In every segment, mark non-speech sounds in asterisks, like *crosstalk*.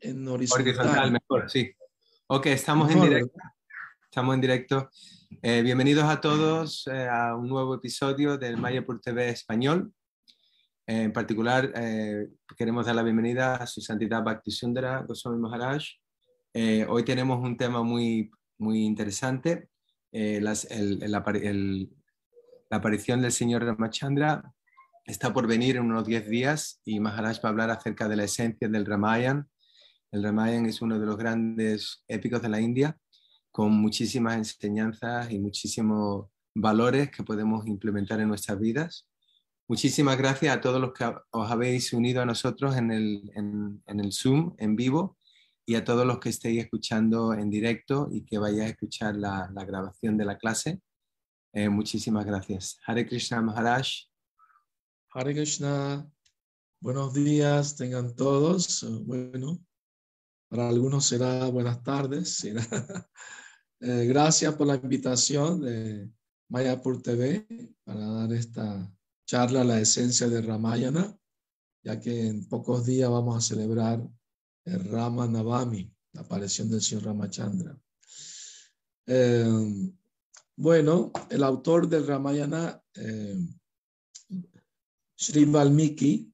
en horizontal. Horizontal, mejor, sí. Ok, estamos en directo. Estamos en directo. Eh, bienvenidos a todos eh, a un nuevo episodio del Mayapur TV Español. Eh, en particular, queremos dar la bienvenida a su santidad Bhakti Sundara Goswami Maharaj. hoy tenemos un tema muy, muy interesante, las, el, la aparición del señor Ramachandra está por venir en unos 10 días y Maharaj va a hablar acerca de la esencia del Ramayan. El Ramayan es uno de los grandes épicos de la India, con muchísimas enseñanzas y muchísimos valores que podemos implementar en nuestras vidas. Muchísimas gracias a todos los que os habéis unido a nosotros en el, en, el Zoom en vivo y a todos los que estéis escuchando en directo y que vayáis a escuchar la, la grabación de la clase. Eh, muchísimas gracias. Hare Krishna Maharaj. Hare Krishna, buenos días, tengan todos. Bueno, para algunos será buenas tardes. *laughs* Eh, gracias por la invitación de Mayapur TV para dar esta charla La esencia de Ramayana, ya que en pocos días vamos a celebrar el Rama Navami, la aparición del señor Ramachandra. Eh, bueno, el autor del Ramayana eh, Sri Valmiki,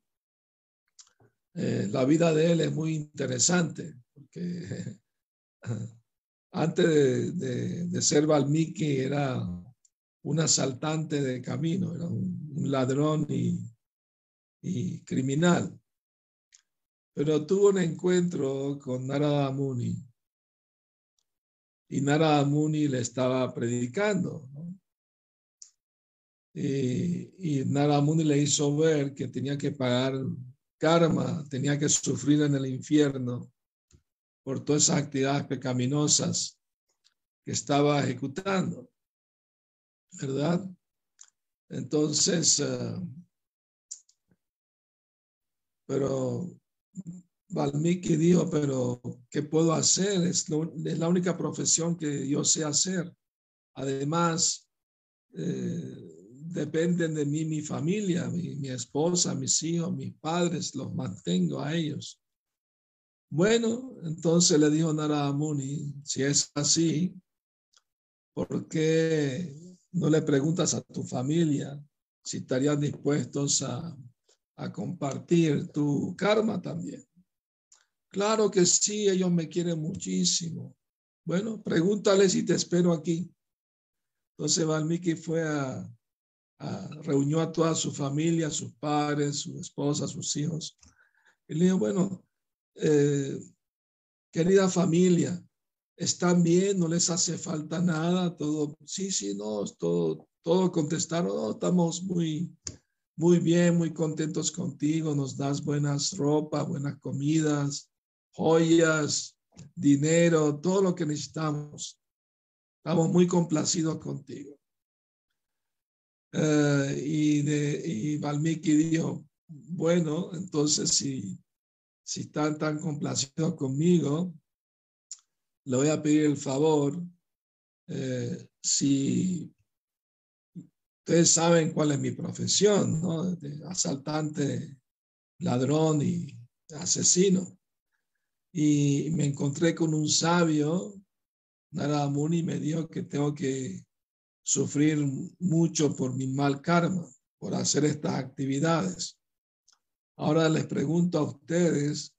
eh, la vida de él es muy interesante, *laughs* antes de, ser Valmiki era un asaltante de camino, era un, ladrón y, criminal. Pero tuvo un encuentro con Narada Muni y Narada Muni le estaba predicando. ¿no? y, y Naramuni le hizo ver que tenía que pagar karma, tenía que sufrir en el infierno por todas esas actividades pecaminosas que estaba ejecutando, ¿verdad? Entonces, eh, pero Valmiki dijo, pero ¿qué puedo hacer? Es, la única profesión que yo sé hacer. Además, eh, dependen de mí mi familia, mi, esposa, mis hijos, mis padres, los mantengo a ellos. Bueno, entonces le dijo Narada Muni, si es así, ¿por qué no le preguntas a tu familia si estarían dispuestos a, a compartir tu karma también? Claro que sí, ellos me quieren muchísimo. Bueno, pregúntale si te espero aquí. Entonces Valmiki fue a, reunió a toda su familia, sus padres, su esposa, sus hijos. Y le dijo, bueno, eh, querida familia, ¿están bien? ¿No les hace falta nada? Todo, sí, sí, no, todo, todo contestaron, estamos muy, muy bien, muy contentos contigo, nos das buenas ropas, buenas comidas, joyas, dinero, todo lo que necesitamos. Estamos muy complacidos contigo. Eh, y, y Valmiki dijo, bueno, entonces si, si están tan complacidos conmigo, le voy a pedir el favor, eh, si ustedes saben cuál es mi profesión, asaltante, ladrón y asesino. Y me encontré con un sabio, Narada Muni, me dijo que tengo que sufrir mucho por mi mal karma, por hacer estas actividades. Ahora les pregunto a ustedes,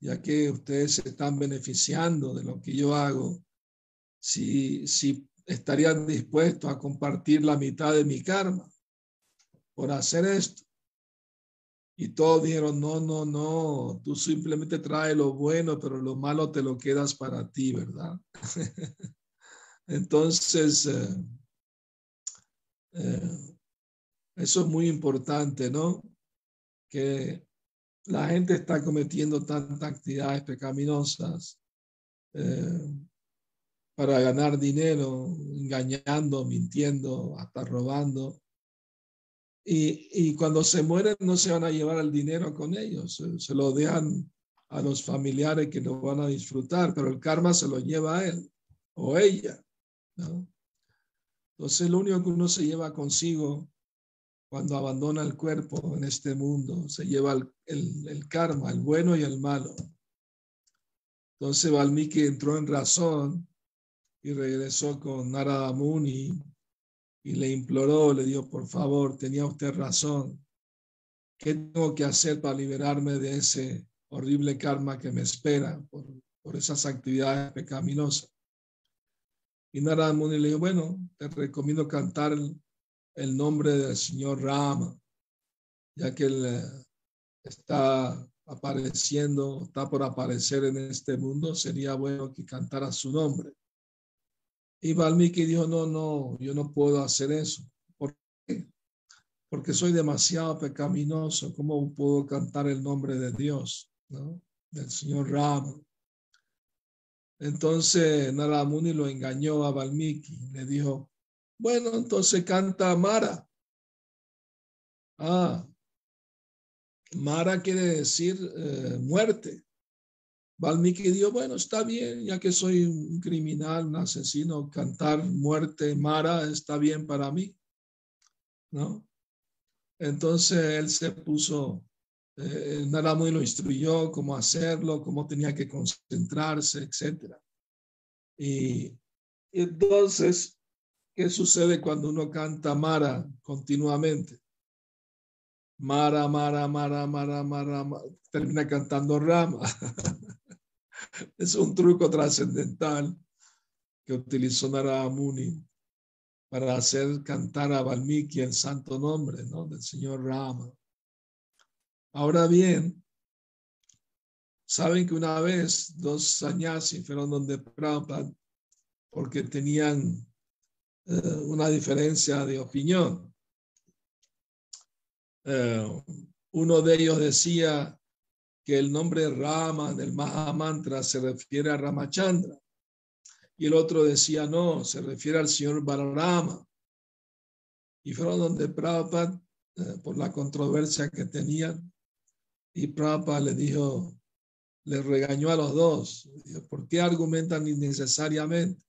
ya que ustedes se están beneficiando de lo que yo hago, si, si estarían dispuestos a compartir la mitad de mi karma por hacer esto. Y todos dijeron, no, no, no, tú simplemente traes lo bueno, pero lo malo te lo quedas para ti, ¿verdad? *laughs* Entonces, eh, eh, eso es muy importante, ¿no? Que la gente está cometiendo tantas actividades pecaminosas eh, para ganar dinero, engañando, mintiendo, hasta robando. Y, y, cuando se mueren no se van a llevar el dinero con ellos, se, lo dejan a los familiares que lo van a disfrutar, pero el karma se lo lleva a él o ella. ¿no? Entonces, lo único que uno se lleva consigo cuando abandona el cuerpo en este mundo, se lleva el, karma, el bueno y el malo. Entonces Valmiki entró en razón y regresó con Narada Muni y le imploró, le dijo, por favor, tenía usted razón. ¿Qué tengo que hacer para liberarme de ese horrible karma que me espera por, por esas actividades pecaminosas? Y Narada Muni le dijo, bueno, te recomiendo cantar el, nombre del Señor Rama, ya que él está apareciendo, está por aparecer en este mundo, sería bueno que cantara su nombre. Y Valmiki dijo, no, no, yo no puedo hacer eso. ¿Por qué? Porque soy demasiado pecaminoso. ¿Cómo puedo cantar el nombre de Dios? ¿no? Del Señor Rama. Entonces Naramuni lo engañó a Valmiki. Le dijo, bueno, entonces canta Mara. Ah, Mara quiere decir eh, muerte. Valmiki dijo, bueno, está bien, ya que soy un criminal, un asesino, cantar muerte, Mara, está bien para mí. ¿No? Entonces él se puso, eh, muy lo instruyó cómo hacerlo, cómo tenía que concentrarse, etc. Y, y entonces, ¿qué sucede cuando uno canta Mara continuamente? Mara, Mara, Mara, Mara, Mara, termina cantando Rama. *laughs* es un truco trascendental que utilizó Narada Muni para hacer cantar a Valmiki el santo nombre ¿no? del señor Rama. Ahora bien, saben que una vez dos sannyasis fueron donde Prabhupada porque tenían eh, una diferencia de opinión. Eh, uno de ellos decía que el nombre Rama del Mahamantra se refiere a Ramachandra. Y el otro decía, no, se refiere al señor Balarama. Y fueron donde Prabhupada, eh, por la controversia que tenían, y Prabhupada le dijo, le regañó a los dos. Dijo, ¿Por qué argumentan innecesariamente?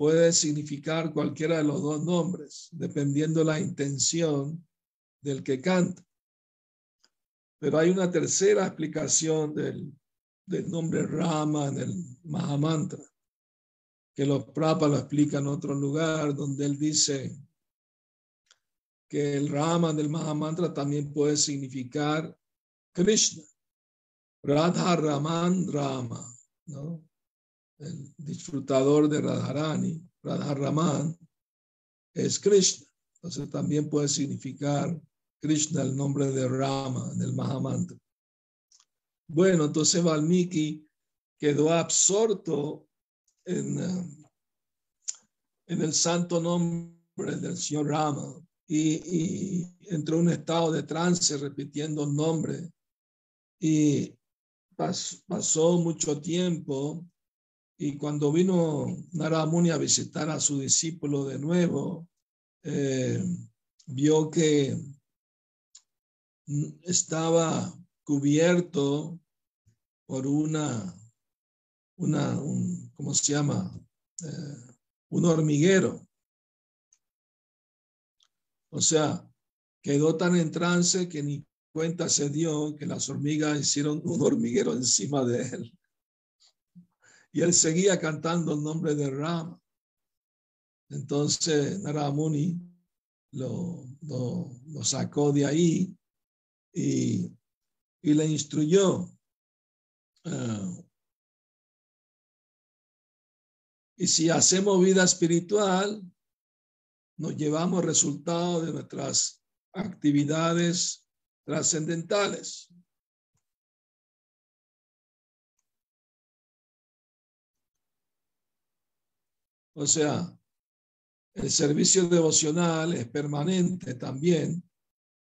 Puede significar cualquiera de los dos nombres, dependiendo la intención del que canta. Pero hay una tercera explicación del, nombre Rama en el Mahamantra, que los Prabhupada lo explican en otro lugar, donde él dice que el Rama del Mahamantra también puede significar Krishna. Radha Raman Rama, ¿no? El disfrutador de Radharani, Radha Raman, es Krishna. Entonces también puede significar Krishna, el nombre de Rama, del Mahamantra. Bueno, entonces Valmiki quedó absorto en, eh, en el santo nombre del Señor Rama y, entró en un estado de trance repitiendo el nombre y pasó mucho tiempo y cuando vino Naramuni a visitar a su discípulo de nuevo, eh, vio que estaba cubierto por una, una un, ¿cómo se llama? Eh, un hormiguero. O sea, quedó tan en trance que ni cuenta se dio que las hormigas hicieron un hormiguero encima de él. Y él seguía cantando el nombre de Rama. Entonces Naramuni lo, lo, sacó de ahí y, le instruyó. Ah, y si hacemos vida espiritual, nos llevamos resultados de nuestras actividades trascendentales. O sea, el servicio devocional es permanente también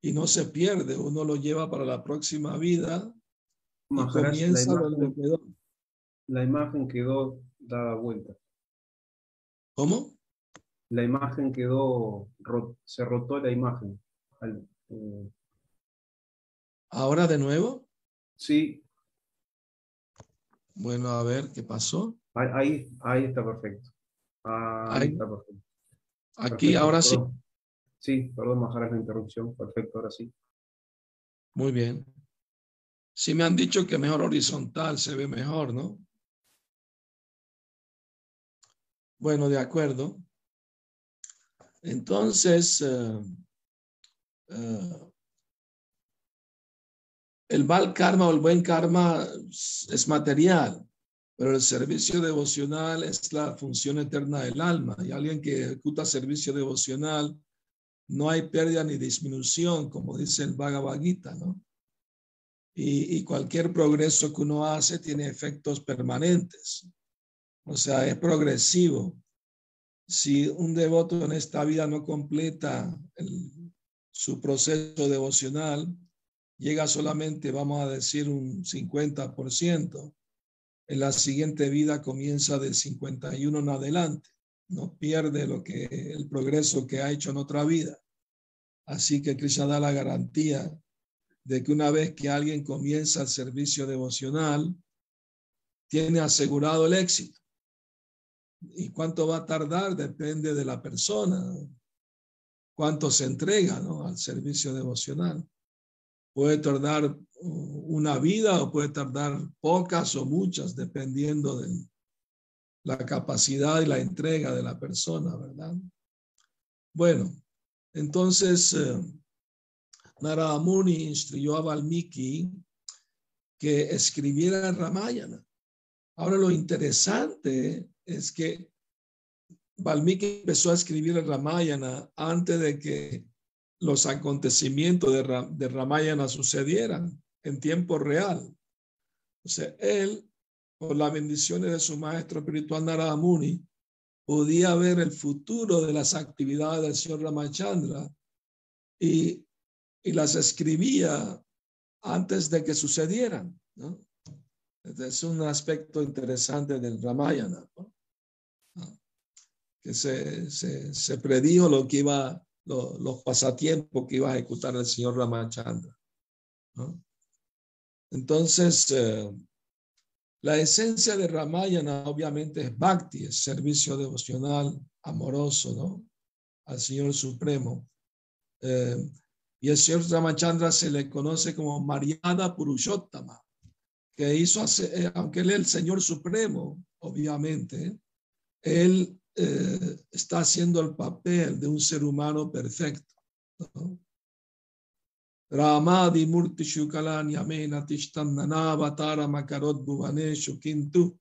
y no se pierde, uno lo lleva para la próxima vida y comienza la imagen, quedó. La imagen quedó dada vuelta. ¿Cómo? La imagen quedó, se rotó la imagen. Eh, ¿Ahora de nuevo? Sí. Bueno, a ver qué pasó. Ahí, ahí, está perfecto. Ahí. está. Aquí, ahora sí. Sí, perdón, Majaras, la interrupción. Perfecto, ahora sí. Muy bien. Sí me han dicho que mejor horizontal se ve mejor, ¿no? Bueno, de acuerdo. Entonces, eh, eh, el mal karma o el buen karma es material pero el servicio devocional es la función eterna del alma. Y alguien que ejecuta servicio devocional, no hay pérdida ni disminución, como dice el Bhagavad Gita, ¿no? Y, cualquier progreso que uno hace tiene efectos permanentes. O sea, es progresivo. Si un devoto en esta vida no completa su proceso devocional, llega solamente, vamos a decir, un 50%. En la siguiente vida comienza del 51 en adelante. No pierde lo que el progreso que ha hecho en otra vida. Así que Krishna da la garantía de que una vez que alguien comienza el servicio devocional, tiene asegurado el éxito. ¿Y cuánto va a tardar? Depende de la persona. Cuánto se entrega al servicio devocional. Puede tardar una vida o puede tardar pocas o muchas, dependiendo de la capacidad y la entrega de la persona, ¿verdad? Bueno, entonces eh, Narada Muni instruyó a Valmiki que escribiera Ramayana. Ahora lo interesante es que Valmiki empezó a escribir el Ramayana antes de que los acontecimientos de, Ramayana sucedieran en tiempo real. O él, por las bendiciones de su maestro espiritual Narada Muni, podía ver el futuro de las actividades del señor Ramachandra y, y las escribía antes de que sucedieran. es un aspecto interesante del Ramayana. ¿no? que se, se, predijo lo que iba, los pasatiempos que iba a ejecutar el señor Ramachandra. Entonces, eh, la esencia de Ramayana obviamente es bhakti, es servicio devocional amoroso, ¿no? Al Señor Supremo. Eh, y el Señor Ramachandra se le conoce como Mariada Purushottama, que hizo, eh, aunque él es el Señor Supremo, obviamente, él eh, está haciendo el papel de un ser humano perfecto. Ramadi Murti Shukalani Amena Tishtandana Avatara Makarot Bhuvaneshu Kintu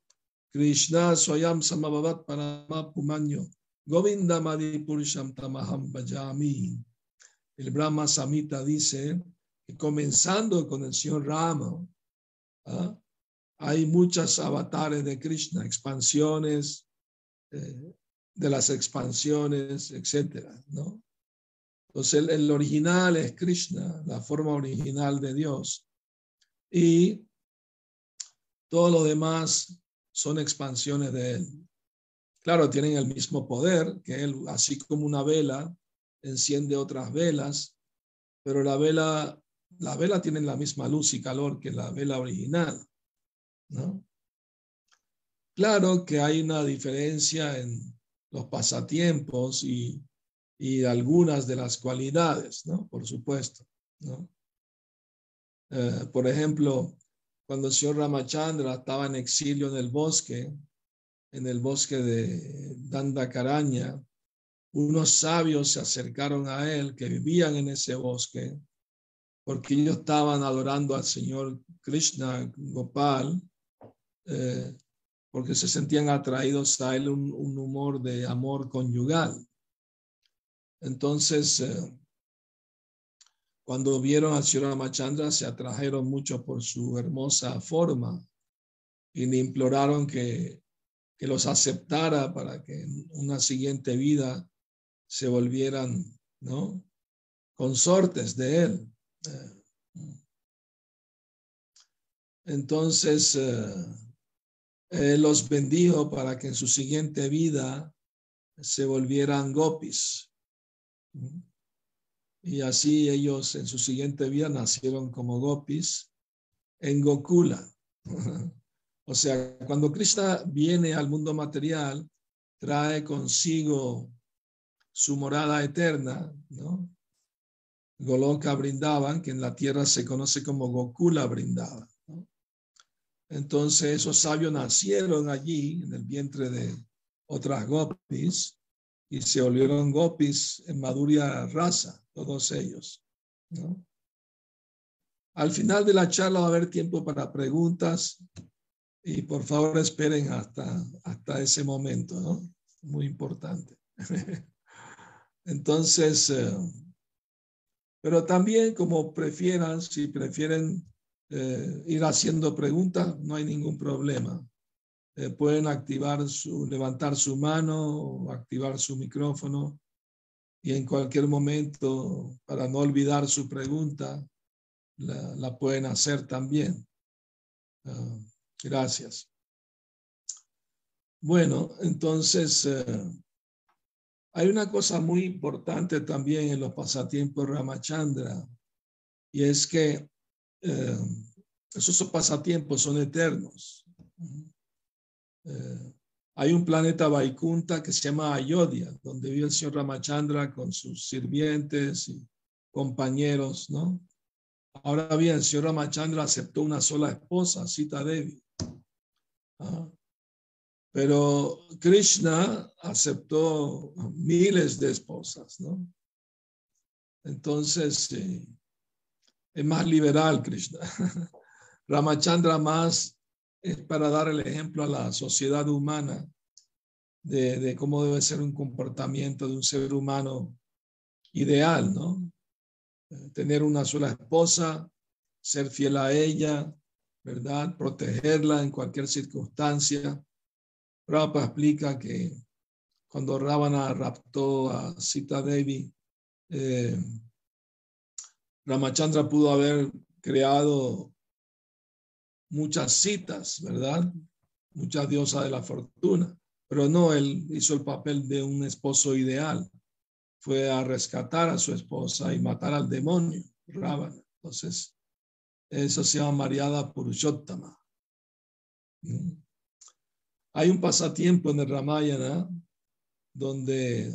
Krishna Swayam Samabavat Parama Pumanyo Govinda Madi Purusham Tamaham. El Brahma Samita dice que comenzando con el señor Rama, ¿ah? hay muchas avatares de Krishna, expansiones, eh, de las expansiones, etcétera, ¿no? Entonces, el, original es Krishna, la forma original de Dios. Y todo lo demás son expansiones de Él. Claro, tienen el mismo poder que Él, así como una vela enciende otras velas, pero la vela, la vela tiene la misma luz y calor que la vela original, ¿no? Claro que hay una diferencia en los pasatiempos y, y algunas de las cualidades, ¿no? Por supuesto, ¿no? Eh, por ejemplo, cuando el señor Ramachandra estaba en exilio en el bosque, en el bosque de Dandakaraña, unos sabios se acercaron a él que vivían en ese bosque, porque ellos estaban adorando al señor Krishna Gopal, eh, porque se sentían atraídos a él un, humor de amor conyugal. Entonces, eh, cuando vieron al señor Ramachandra, se atrajeron mucho por su hermosa forma y le imploraron que, que los aceptara para que en una siguiente vida se volvieran, ¿no? Consortes de él. Eh, entonces, eh, él los bendijo para que en su siguiente vida se volvieran gopis. Y así ellos en su siguiente vida nacieron como gopis en Gokula. *laughs* O sea, cuando Krishna viene al mundo material, trae consigo su morada eterna, ¿no? Goloka brindaban, que en la tierra se conoce como Gokula brindaban. Entonces esos sabios nacieron allí en el vientre de, otras gopis y se volvieron gopis en Maduria Raza, todos ellos. Al final de la charla va a haber tiempo para preguntas y por favor esperen hasta, hasta ese momento, ¿no? Muy importante. *laughs* Entonces, eh, pero también como prefieran, si prefieren eh, ir haciendo preguntas, no hay ningún problema. Eh, pueden activar su, levantar su mano activar su micrófono y en cualquier momento, para no olvidar su pregunta, la, pueden hacer también. Ah, gracias. Bueno, entonces hay una cosa muy importante también en los pasatiempos Ramachandra, y es que eh, esos pasatiempos son eternos. Eh, hay un planeta Vaikunta que se llama Ayodhya, donde vive el señor Ramachandra con sus sirvientes y compañeros, ¿no? Ahora bien, el señor Ramachandra aceptó una sola esposa, Sita Devi. Pero Krishna aceptó miles de esposas, ¿no? Entonces, es más liberal Krishna. *laughs* Ramachandra más es para dar el ejemplo a la sociedad humana de, cómo debe ser un comportamiento de un ser humano ideal, ¿no? Tener una sola esposa, ser fiel a ella, ¿verdad? Protegerla en cualquier circunstancia Prabhupada explica que cuando Ravana raptó a Sita Devi, eh, Ramachandra pudo haber creado muchas citas, ¿verdad? Muchas diosas de la fortuna, pero no, él hizo el papel de un esposo ideal. Fue a rescatar a su esposa y matar al demonio, Ravana. Entonces, eso se llama Mariada Purushottama. ¿Mm? Hay un pasatiempo en el Ramayana donde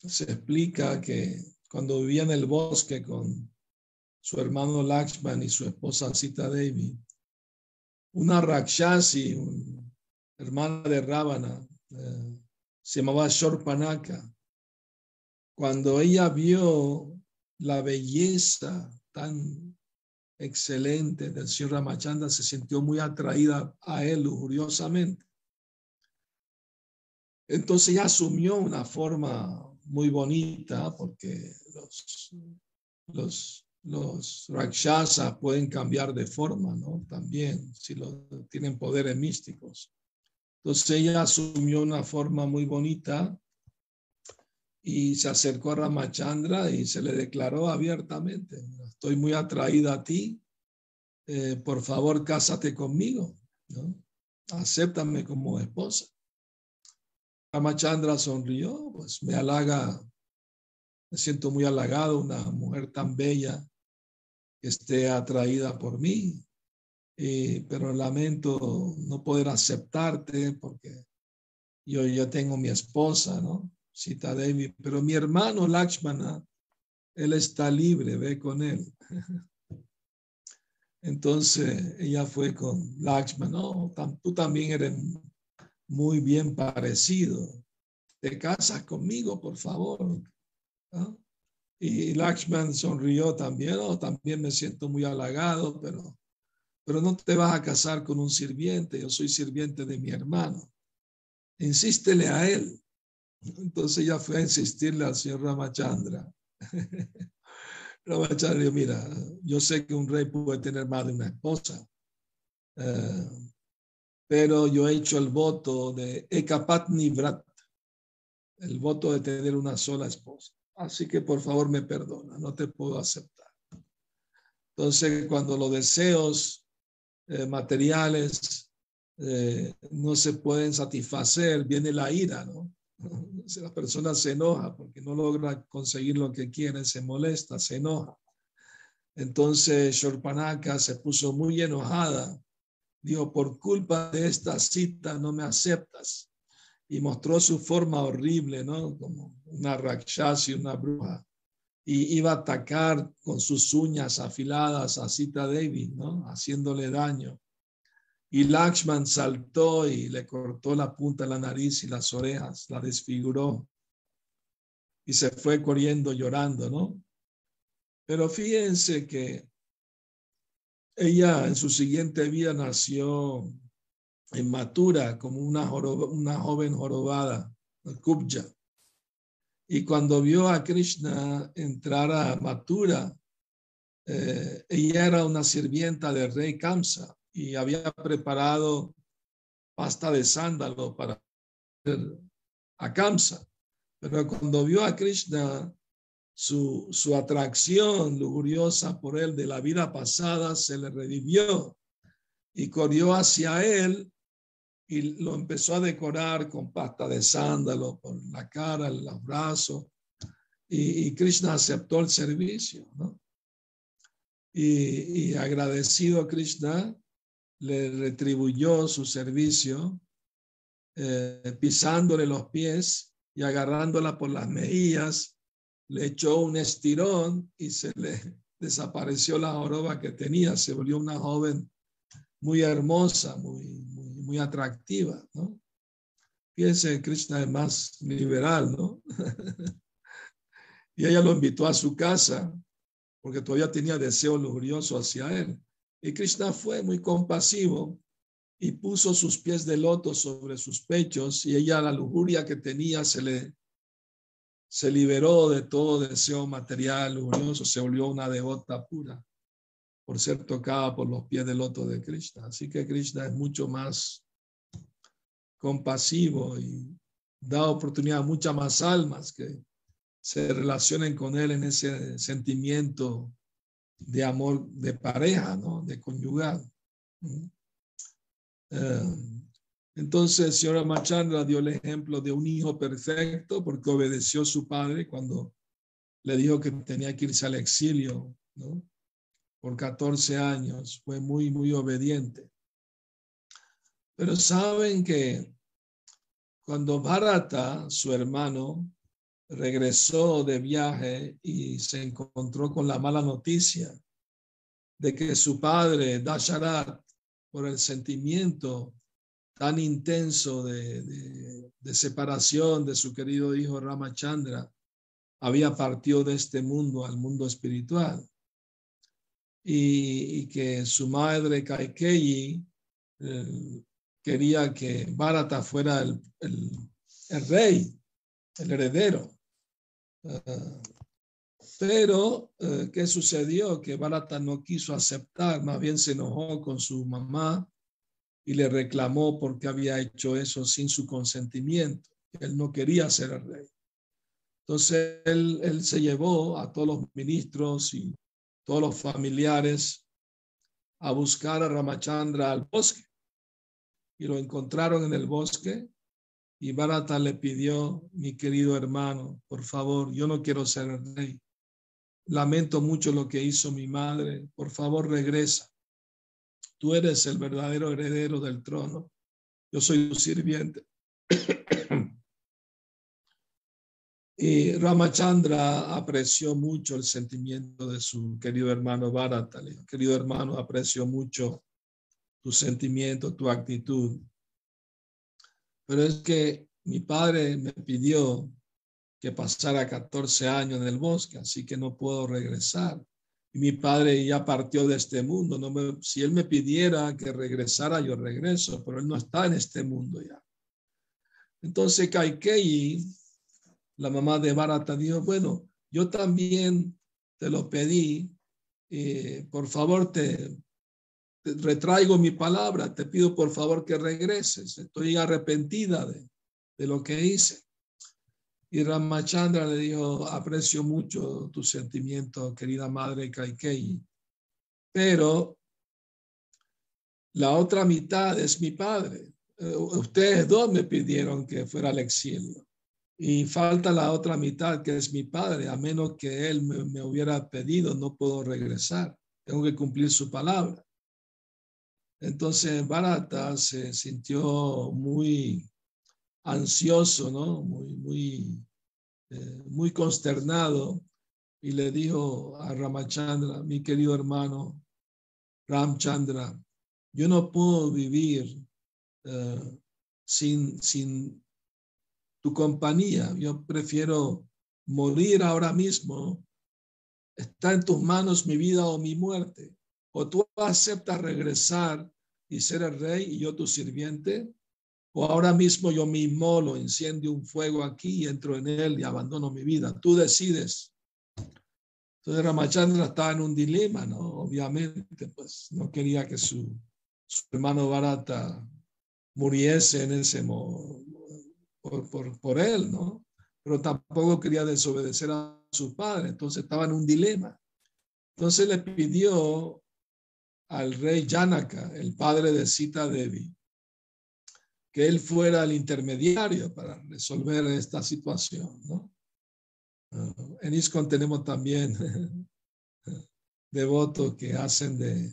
se explica que cuando vivía en el bosque con su hermano Lakshman y su esposa Sita Devi, una Rakshasi, hermana de Ravana, eh, se llamaba Shorpanaka. Cuando ella vio la belleza tan excelente del señor Ramachandra, se sintió muy atraída a él lujuriosamente. Entonces ya asumió una forma muy bonita porque los, los, los rakshasas pueden cambiar de forma, ¿no? También, si tienen poderes místicos. Entonces ella asumió una forma muy bonita y se acercó a Ramachandra y se le declaró abiertamente, estoy muy atraída a ti, eh, por favor cásate conmigo, ¿no? acéptame como esposa. Ramachandra sonrió, pues me halaga, me siento muy halagado, una mujer tan bella esté atraída por mí, pero lamento no poder aceptarte porque yo ya tengo mi esposa, ¿no? Sita Devi, pero mi hermano Lakshmana, él está libre, ve con él. *laughs* Entonces ella fue con Lakshmana, no, tú también eres muy bien parecido. ¿Te casas conmigo, por favor? Y Lakshman sonrió también, oh, también me siento muy halagado, pero, pero no te vas a casar con un sirviente, yo soy sirviente de mi hermano. Insístele a él. Entonces ya fue a insistirle al señor Ramachandra. *laughs* Ramachandra dijo, mira, yo sé que un rey puede tener más de una esposa, eh, pero yo he hecho el voto de Ekapatni Vrat, el voto de tener una sola esposa. Así que por favor me perdona, no te puedo aceptar. Entonces, cuando los deseos eh, materiales eh, no se pueden satisfacer, viene la ira, ¿no? Si *laughs* la persona se enoja porque no logra conseguir lo que quiere, se molesta, se enoja. Entonces, Shorpanaka se puso muy enojada Dijo, por culpa de esta cita no me aceptas. Y mostró su forma horrible, ¿no? Como una rakshasi, una bruja. Y iba a atacar con sus uñas afiladas a Sita Devi, ¿no? Haciéndole daño. Y Lakshman saltó y le cortó la punta de la nariz y las orejas, la desfiguró y se fue corriendo llorando, ¿no? Pero fíjense que ella en su siguiente vida nació en Matura como una, joven jorobada, Kubja. Y cuando vio a Krishna entrar a Matura, eh, ella era una sirvienta del rey Kamsa y había preparado pasta de sándalo para a Kamsa. Pero cuando vio a Krishna, su, su atracción lujuriosa por él de la vida pasada se le revivió y corrió hacia él y lo empezó a decorar con pasta de sándalo por la cara, los brazos. Y, Krishna aceptó el servicio. Y, agradecido a Krishna, le retribuyó su servicio, eh, pisándole los pies y agarrándola por las mejillas, le echó un estirón y se le desapareció la joroba que tenía, se volvió una joven muy hermosa, muy, muy, atractiva, ¿no? Fíjense, Krishna es más liberal, ¿no? *laughs* y ella lo invitó a su casa porque todavía tenía deseo lujurioso hacia él. Y Krishna fue muy compasivo y puso sus pies de loto sobre sus pechos y ella la lujuria que tenía se le se liberó de todo deseo material lujurioso, se volvió una devota pura por ser tocada por los pies de loto de Krishna. Así que Krishna es mucho más compasivo y da oportunidad a muchas más almas que se relacionen con él en ese sentimiento de amor de pareja, ¿no? de conyugal. Eh, entonces, señora Machandra dio el ejemplo de un hijo perfecto porque obedeció a su padre cuando le dijo que tenía que irse al exilio, ¿no? Por 14 años, fue muy, muy obediente. Pero saben que cuando Bharata, su hermano, regresó de viaje y se encontró con la mala noticia de que su padre, Dasharat, por el sentimiento tan intenso de, separación de su querido hijo Ramachandra, había partido de este mundo al mundo espiritual. Y, que su madre Kaikeyi quería que Bharata fuera el, rey, el heredero. Ah, pero, eh, ¿qué sucedió? Que Bharata no quiso aceptar, más bien se enojó con su mamá y le reclamó porque había hecho eso sin su consentimiento. Él no quería ser el rey. Entonces él, él se llevó a todos los ministros y todos los familiares a buscar a Ramachandra al bosque. Y lo encontraron en el bosque y Bharata le pidió, mi querido hermano, por favor, yo no quiero ser el rey. Lamento mucho lo que hizo mi madre. Por favor, regresa. Tú eres el verdadero heredero del trono. Yo soy tu sirviente. *clears throat* y Ramachandra apreció mucho el sentimiento de su querido hermano Bharata. Querido hermano, aprecio mucho tu sentimiento, tu actitud. Pero es que mi padre me pidió que pasara 14 años en el bosque, así que no puedo regresar y mi padre ya partió de este mundo. No me, si él me pidiera que regresara, yo regreso, pero él no está en este mundo ya. Entonces Kaikei, la mamá de Barata, dijo, bueno, yo también te lo pedí, eh, por favor te, retraigo mi palabra, te pido por favor que regreses, estoy arrepentida de, lo que hice. Y Ramachandra le dijo, aprecio mucho tu sentimiento, querida madre Kaikei, pero la otra mitad es mi padre. Eh, ustedes dos me pidieron que fuera al exilio y falta la otra mitad que es mi padre. A menos que él me hubiera pedido, no puedo regresar. Tengo que cumplir su palabra. Entonces Barata se sintió muy ansioso, ¿no? Muy, muy, eh, muy consternado y le dijo a Ramachandra, mi querido hermano Ramchandra, yo no puedo vivir eh, sin, sin tu compañía. Yo prefiero morir ahora mismo. Está en tus manos mi vida o mi muerte. O tú aceptas regresar y ser el rey y yo tu sirviente, o ahora mismo yo mismo lo incendio un fuego aquí y entro en él y abandono mi vida. Tú decides. Entonces Ramachandra estaba en un dilema, ¿no? Obviamente, pues no quería que su, su hermano Barata muriese en ese por, por, por él, ¿no? Pero tampoco quería desobedecer a su padre, entonces estaba en un dilema. Entonces le pidió al rey Janaka, el padre de Sita Devi, que él fuera el intermediario para resolver esta situación. Uh, en ISKCON tenemos también *laughs* devotos que hacen de,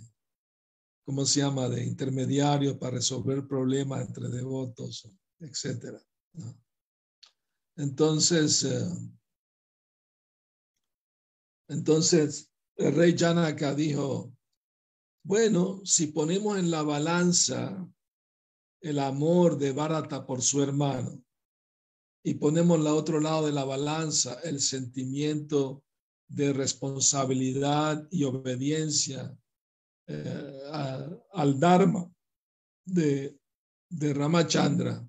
¿cómo se llama?, de intermediario para resolver problemas entre devotos, etc. Entonces, uh, entonces el rey Janaka dijo, bueno, si ponemos en la balanza el amor de Bharata por su hermano y ponemos al otro lado de la balanza el sentimiento de responsabilidad y obediencia eh, al Dharma de, de Ramachandra,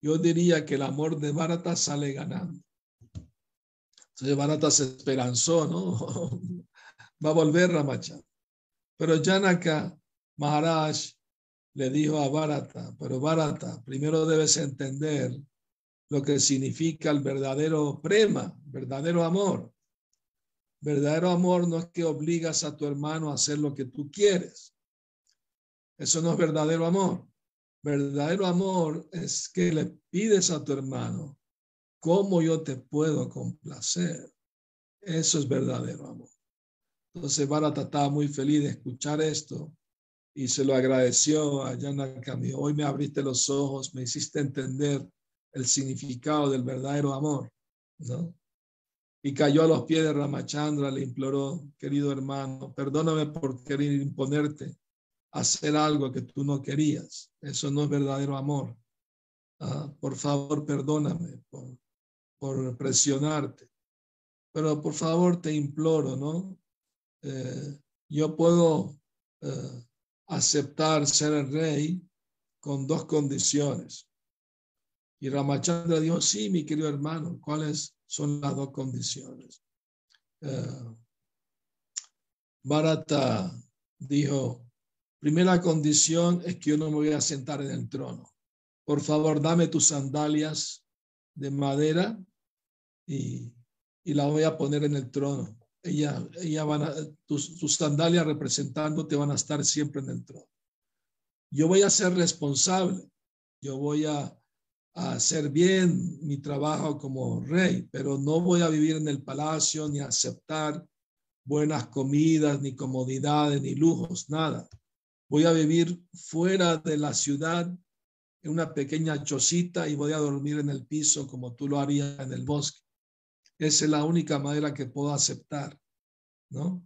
yo diría que el amor de Bharata sale ganando. Entonces Bharata se esperanzó, ¿no? *laughs* Va a volver Ramachandra. Pero Janaka Maharaj le dijo a Bharata, pero Bharata, primero debes entender lo que significa el verdadero prema, verdadero amor. Verdadero amor no es que obligas a tu hermano a hacer lo que tú quieres. Eso no es verdadero amor. Verdadero amor es que le pides a tu hermano, ¿cómo yo te puedo complacer? Eso es verdadero amor. Entonces Bharata estaba muy feliz de escuchar esto y se lo agradeció a Janakami. Hoy me abriste los ojos, me hiciste entender el significado del verdadero amor, ¿no? Y cayó a los pies de Ramachandra, le imploró, querido hermano, perdóname por querer imponerte hacer algo que tú no querías. Eso no es verdadero amor. Ah, por favor, perdóname por, por presionarte. Pero por favor, te imploro, ¿no? Eh, yo puedo eh, aceptar ser el rey con dos condiciones. Y Ramachandra dijo, sí, mi querido hermano, ¿cuáles son las dos condiciones? Uh, Bharata dijo, primera condición es que yo no me voy a sentar en el trono. Por favor, dame tus sandalias de madera y, y la voy a poner en el trono ella, ella van a, tus, tus sandalias representándote van a estar siempre en el trono. Yo voy a ser responsable, yo voy a, a hacer bien mi trabajo como rey, pero no voy a vivir en el palacio ni aceptar buenas comidas, ni comodidades, ni lujos, nada. Voy a vivir fuera de la ciudad en una pequeña chocita y voy a dormir en el piso como tú lo harías en el bosque. Esa es la única manera que puedo aceptar, ¿no?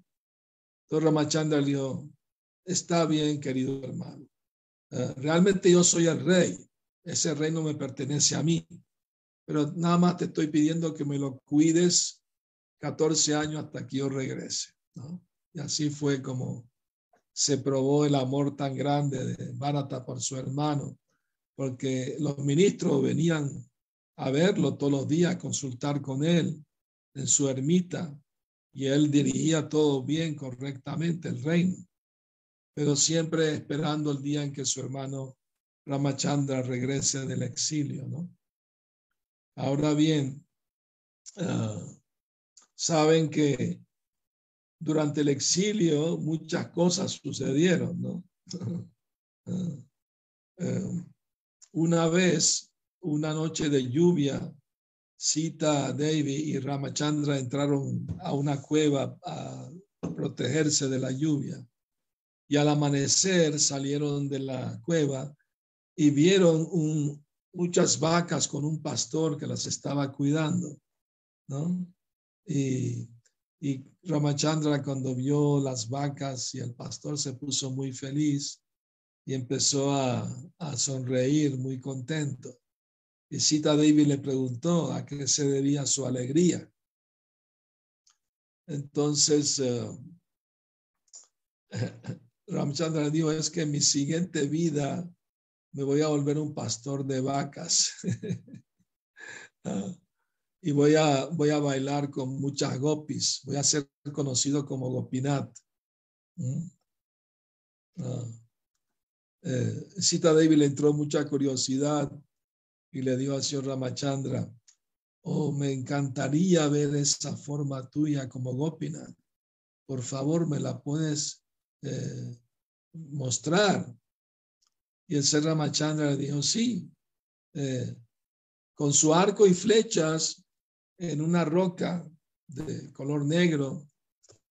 Entonces Ramachandra le dijo, está bien, querido hermano. Eh, realmente yo soy el rey. Ese reino me pertenece a mí. Pero nada más te estoy pidiendo que me lo cuides 14 años hasta que yo regrese. Y así fue como se probó el amor tan grande de Bharata por su hermano, porque los ministros venían a verlo todos los días, consultar con él en su ermita, y él dirigía todo bien, correctamente el reino, pero siempre esperando el día en que su hermano Ramachandra regrese del exilio, ¿no? Ahora bien, ah, saben que durante el exilio muchas cosas sucedieron, ¿no? *laughs* Ah, eh, una vez una noche de lluvia, Sita, Devi y Ramachandra entraron a una cueva a protegerse de la lluvia. Y al amanecer salieron de la cueva y vieron muchas vacas con un pastor que las estaba cuidando. Y, Ramachandra cuando vio las vacas y el pastor se puso muy feliz y empezó a sonreír muy contento. Y Sita Devi le preguntó a qué se debía su alegría. Entonces, *laughs* uh, Ramchandra dijo, es que en mi siguiente vida me voy a volver un pastor de vacas. uh, *laughs* y voy a, voy a bailar con muchas gopis. Voy a ser conocido como Gopinath. ¿Mm? Uh, eh, Sita Devi le entró mucha curiosidad y le dijo al señor Ramachandra, oh, me encantaría ver esa forma tuya como Gopinath. Por favor, me la puedes eh, mostrar. Y el señor Ramachandra le dijo, sí, eh, con su arco y flechas en una roca de color negro,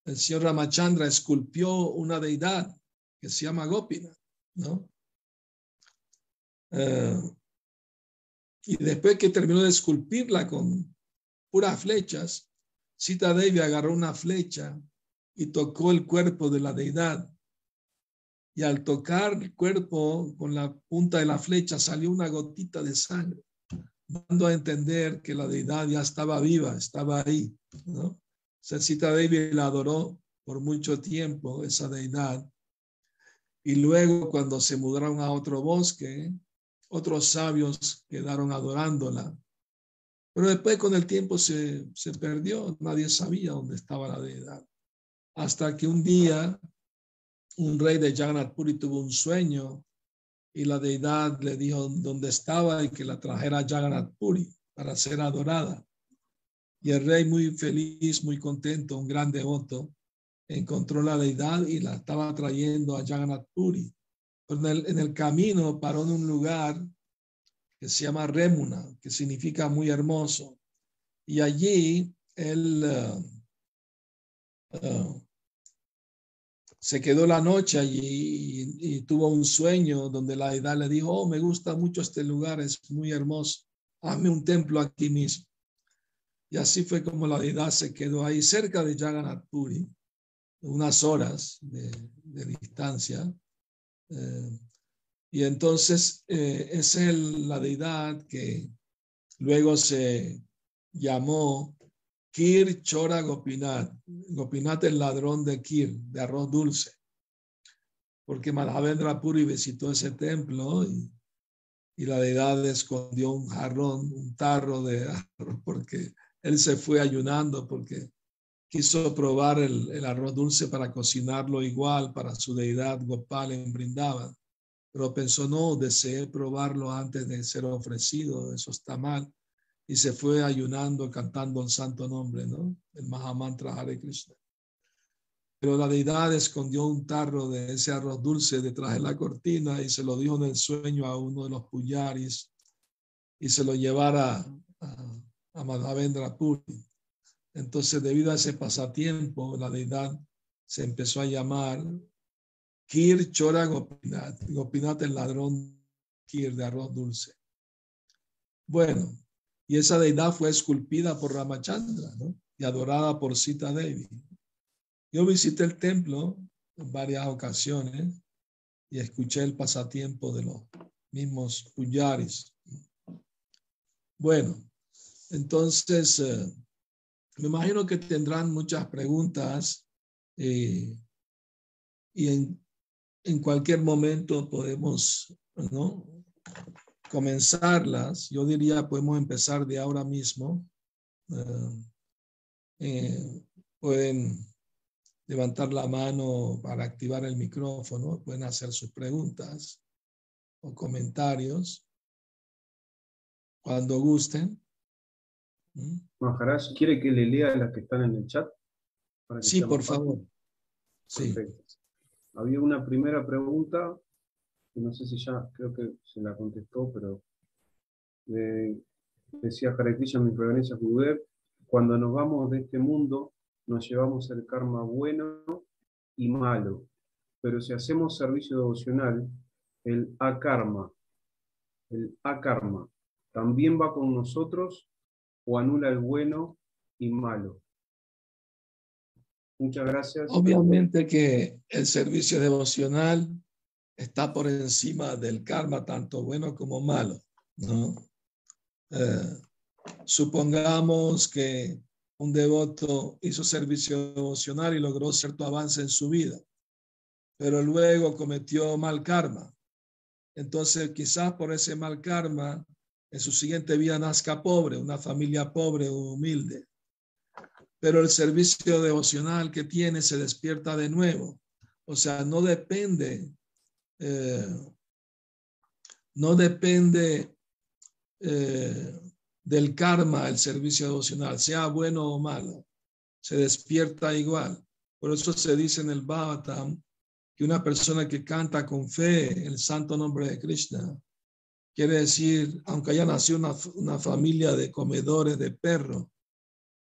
el señor Ramachandra esculpió una deidad que se llama Gopinath. ¿no? Eh, y después que terminó de esculpirla con puras flechas, Sita Devi agarró una flecha y tocó el cuerpo de la deidad. Y al tocar el cuerpo con la punta de la flecha salió una gotita de sangre, dando a entender que la deidad ya estaba viva, estaba ahí. ¿no? Sita Devi la adoró por mucho tiempo, esa deidad, y luego cuando se mudaron a otro bosque, otros sabios quedaron adorándola. Pero después con el tiempo se, se perdió, nadie sabía dónde estaba la deidad. Hasta que un día un rey de Jagannath Puri tuvo un sueño y la deidad le dijo dónde estaba y que la trajera a Jagannath Puri para ser adorada. Y el rey muy feliz, muy contento, un gran devoto, encontró la deidad y la estaba trayendo a Jagannath Puri. En el, camino paró en un lugar que se llama Remuna, que significa muy hermoso. Y allí él uh, uh, se quedó la noche allí y, tuvo un sueño donde la deidad le dijo, oh, me gusta mucho este lugar, es muy hermoso, hazme un templo aquí mismo. Y así fue como la deidad se quedó ahí cerca de Jagannath unas horas de, distancia. Eh, y entonces eh, es el, la deidad que luego se llamó Kir Chora Gopinath. Gopinath el ladrón de Kir, de arroz dulce. Porque Madhavendra Puri visitó ese templo y, y la deidad escondió un jarrón, un tarro de arroz, porque él se fue ayunando porque quiso probar el, arroz dulce para cocinarlo igual para su deidad Gopal en Brindavan, pero pensó, no, deseé probarlo antes de ser ofrecido, eso está mal, y se fue ayunando, cantando el santo nombre, ¿no? El Mahamantra Hare Krishna. Pero la deidad escondió un tarro de ese arroz dulce detrás de la cortina y se lo dijo en el sueño a uno de los puyaris y se lo llevara a, a Madhavendra Puri. Entonces, debido a ese pasatiempo, la deidad se empezó a llamar Kir Chora Gopinath. Gopinath el ladrón Kir de arroz dulce. Bueno, y esa deidad fue esculpida por Ramachandra y adorada por Sita Devi. Yo visité el templo en varias ocasiones y escuché el pasatiempo de los mismos puyaris. Bueno, entonces eh, me imagino que tendrán muchas preguntas eh, y en, cualquier momento podemos ¿no? comenzarlas. Yo diría, podemos empezar de ahora mismo. Eh, eh, pueden levantar la mano para activar el micrófono, pueden hacer sus preguntas o comentarios cuando gusten. Maharaj, ¿quiere que le lea las que están en el chat? Sí, por favor. Sí. Había una primera pregunta, que no sé si ya creo que se la contestó, pero decía Hare Krishna, mi reverencia Gudev, cuando nos vamos de este mundo, nos llevamos el karma bueno y malo, pero si hacemos servicio devocional, el akarma, el akarma, también va con nosotros o anula el bueno y malo. Muchas gracias. Obviamente que el servicio devocional está por encima del karma, tanto bueno como malo. Eh, supongamos que un devoto hizo servicio devocional y logró cierto avance en su vida, pero luego cometió mal karma. Entonces, quizás por ese mal karma, en su siguiente vida nazca pobre, una familia pobre o humilde. Pero el servicio devocional que tiene se despierta de nuevo. O sea, no depende, eh, no depende eh, del karma el servicio devocional, sea bueno o malo, se despierta igual. Por eso se dice en el Bhagavatam que una persona que canta con fe el santo nombre de Krishna, quiere decir, aunque haya nacido una, familia de comedores de perro,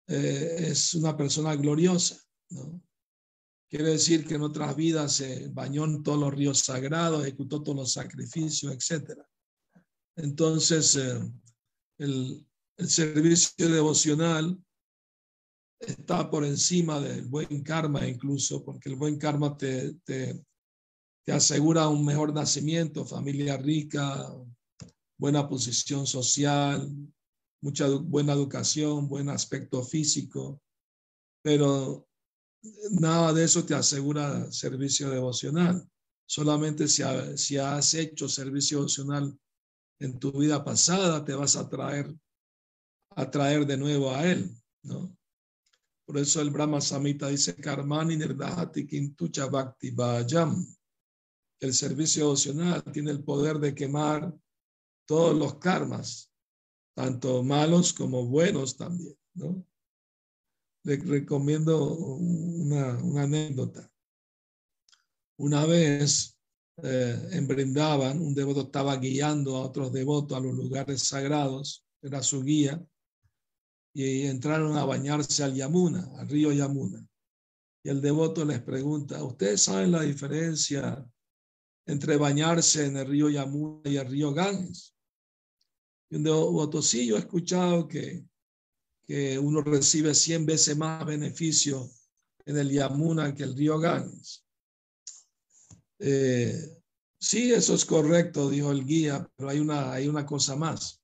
eh, es una persona gloriosa, ¿no? Quiere decir que en otras vidas se bañó en todos los ríos sagrados, ejecutó todos los sacrificios, etc. Entonces, eh, el, servicio devocional está por encima del buen karma incluso, porque el buen karma te, te asegura un mejor nacimiento, familia rica, buena posición social, mucha buena educación, buen aspecto físico, pero nada de eso te asegura servicio devocional. Solamente si, si has hecho servicio devocional en tu vida pasada, te vas a traer, de nuevo a Él, ¿no? Por eso el Brahma Samhita dice, Karmani Nirdahati Kintucha Bhakti Bhajam. El servicio devocional tiene el poder de quemar todos los karmas, tanto malos como buenos también, ¿no? Le recomiendo una, anécdota. Una vez eh, en un devoto estaba guiando a otros devotos a los lugares sagrados, era su guía, y entraron a bañarse al Yamuna, al río Yamuna. Y el devoto les pregunta, ¿ustedes saben la diferencia entre bañarse en el río Yamuna y el río Ganges? Y un devoto, sí, yo he escuchado que, que uno recibe 100 veces más beneficio en el Yamuna que el río Ganges. Eh, sí, eso es correcto, dijo el guía, pero hay una, hay una cosa más.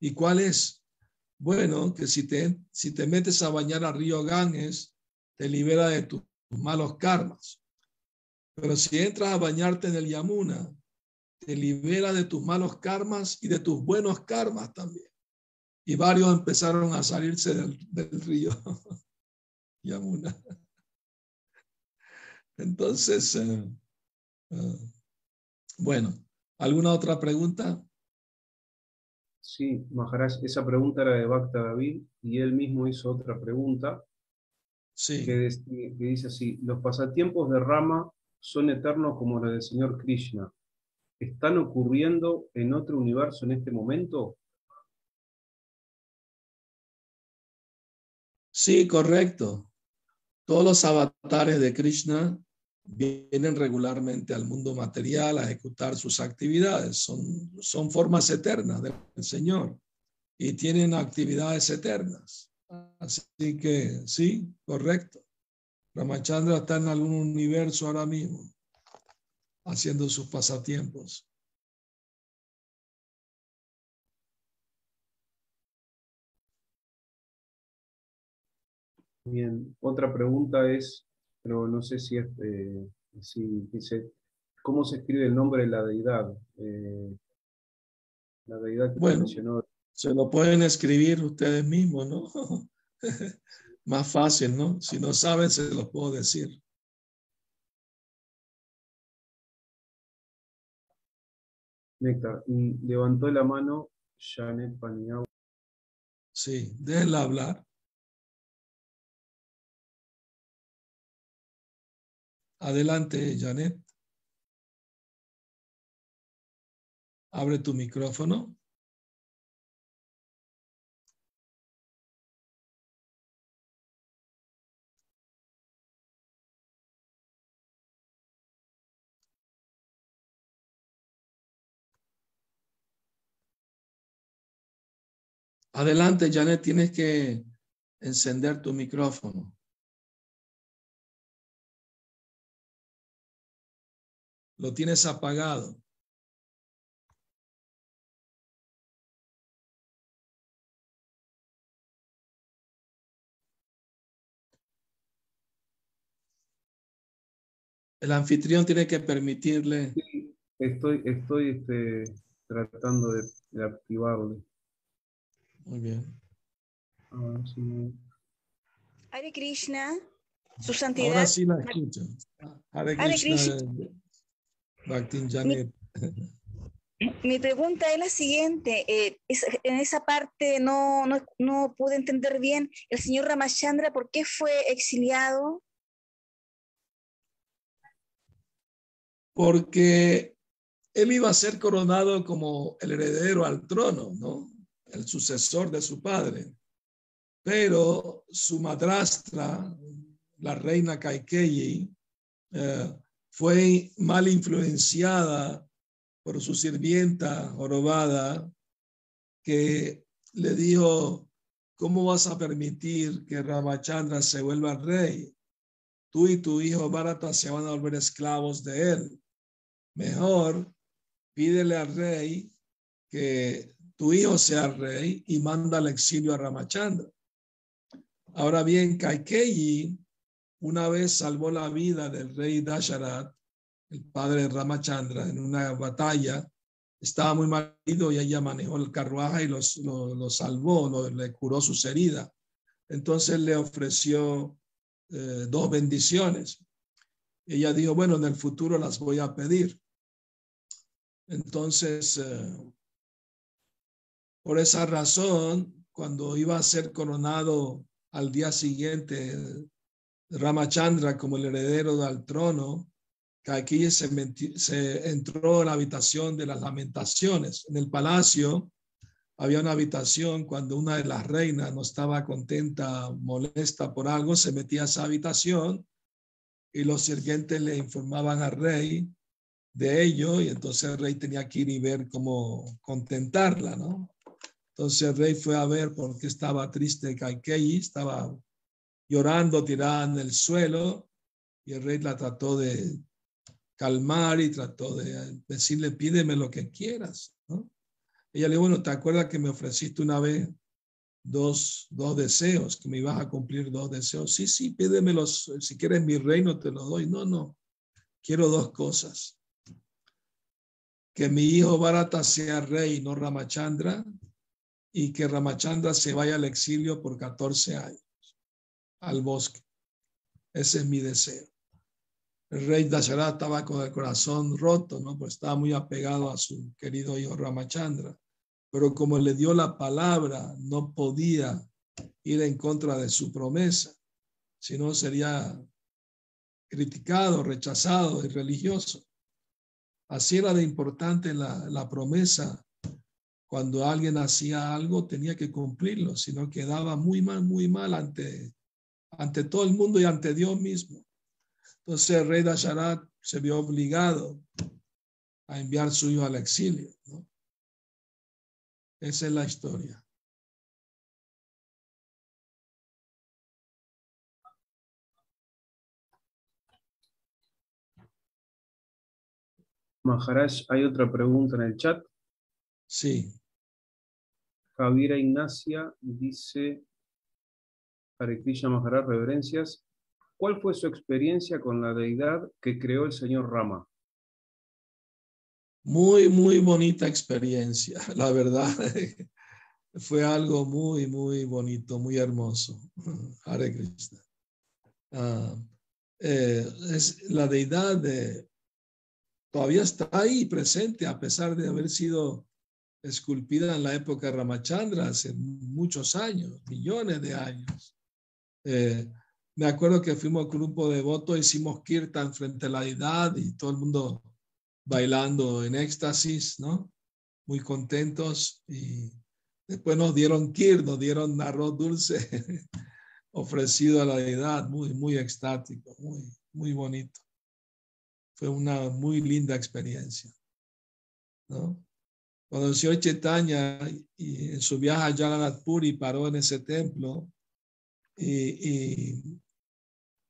¿Y cuál es? Bueno, que si te, si te metes a bañar al río Ganges, te libera de tus malos karmas. Pero si entras a bañarte en el Yamuna, te libera de tus malos karmas y de tus buenos karmas también. Y varios empezaron a salirse del, del río *laughs* Yamuna. Entonces, eh, Ah. Bueno, ¿alguna otra pregunta? Sí, Maharaj, esa pregunta era de Bhakta David y él mismo hizo otra pregunta sí. que, dice así, los pasatiempos de Rama son eternos como los del Señor Krishna. ¿Están ocurriendo en otro universo en este momento? Sí, correcto. Todos los avatares de Krishna vienen regularmente al mundo material a ejecutar sus actividades. Son, son formas eternas del Señor y tienen actividades eternas. Así que sí, correcto. Ramachandra está en algún universo ahora mismo haciendo sus pasatiempos. Bien, otra pregunta es, pero no sé si es, eh, si dice, ¿cómo se escribe el nombre de la deidad? Eh, la deidad que bueno, Se lo pueden escribir ustedes mismos, ¿no? *laughs* Más fácil, ¿no? Si no saben, se los puedo decir. Néctar, levantó la mano Janet Paniagua. Sí, déjenla hablar. Adelante, Janet. Abre tu micrófono. Adelante, Janet, tienes que encender tu micrófono. lo tienes apagado. El anfitrión tiene que permitirle. Sí, estoy, estoy este, tratando de, de activarlo. Muy bien. A ver si me- Hare Krishna, su santidad. Ahora sí la escucho. Hare Hare Krishna. Bhaktin Janet. Mi pregunta es la siguiente. eh, es- en esa parte no, no, no pude entender bien. El señor Ramachandra, ¿por qué fue exiliado? Porque él iba a ser coronado como el heredero al trono, ¿no? El sucesor de su padre. Pero su madrastra, la reina Kaikeyi, eh, fue mal influenciada por su sirvienta jorobada, que le dijo, ¿cómo vas a permitir que Ramachandra se vuelva rey? Tú y tu hijo Bharata se van a volver esclavos de él. Mejor pídele al rey que tu hijo sea rey y manda al exilio a Ramachandra. Ahora bien, Kaikeyi una vez salvó la vida del rey Dasharat, el padre de Ramachandra, en una batalla. Estaba muy marido y ella manejó el carruaje y los, lo, salvó, le curó sus heridas. Entonces le ofreció eh, dos bendiciones. Ella dijo, bueno, en el futuro las voy a pedir. Entonces, eh, por esa razón, cuando iba a ser coronado al día siguiente Ramachandra como el heredero del trono, Kaikeyi se, se entró en la habitación de las lamentaciones. En el palacio había una habitación cuando una de las reinas no estaba contenta, molesta por algo, se metía a esa habitación y los sirvientes le informaban al rey de ello y entonces el rey tenía que ir y ver cómo contentarla, ¿no? Entonces el rey fue a ver por qué estaba triste Kaikeyi, estaba llorando, tirada en el suelo y el rey la trató de calmar y trató de decirle, pídeme lo que quieras, ¿no? Ella le dijo, bueno, ¿te acuerdas que me ofreciste una vez dos, dos deseos, que me ibas a cumplir dos deseos? Sí, sí, pídemelos, si quieres mi reino te lo doy. No, no, quiero dos cosas. Que mi hijo Bharata sea rey, no Ramachandra, y que Ramachandra se vaya al exilio por 14 años, al bosque. Ese es mi deseo. El rey Dasharat estaba con el corazón roto, ¿no? Pues estaba muy apegado a su querido hijo Ramachandra. Pero como le dio la palabra, no podía ir en contra de su promesa, sino sería criticado, rechazado y religioso. Así era de importante la, la promesa. Cuando alguien hacía algo, tenía que cumplirlo, sino quedaba muy mal, muy mal ante, ante todo el mundo y ante Dios mismo. Entonces el rey Dasharat se vio obligado a enviar su hijo al exilio. ¿no? Esa es la historia. Maharaj, hay otra pregunta en el chat. Sí, Javiera Ignacia dice, Hare Krishna Maharaj, reverencias. ¿Cuál fue su experiencia con la deidad que creó el señor Rama? muy, muy bonita experiencia, *laughs* la verdad. *laughs* Fue algo muy, muy bonito, muy hermoso. *laughs* Hare Krishna. Ah, eh, es la deidad de, todavía está ahí presente a pesar de haber sido esculpida en la época de Ramachandra hace muchos años, millones de años. Eh, me acuerdo que fuimos grupo de voto, hicimos kirtan frente a la deidad y todo el mundo bailando en éxtasis, ¿no? Muy contentos y después nos dieron kir, nos dieron arroz dulce *laughs* ofrecido a la deidad, muy, muy extático, muy, muy bonito. Fue una muy linda experiencia, ¿no? Cuando el señor Chaitanya y en su viaje a Jagannath paró en ese templo y, y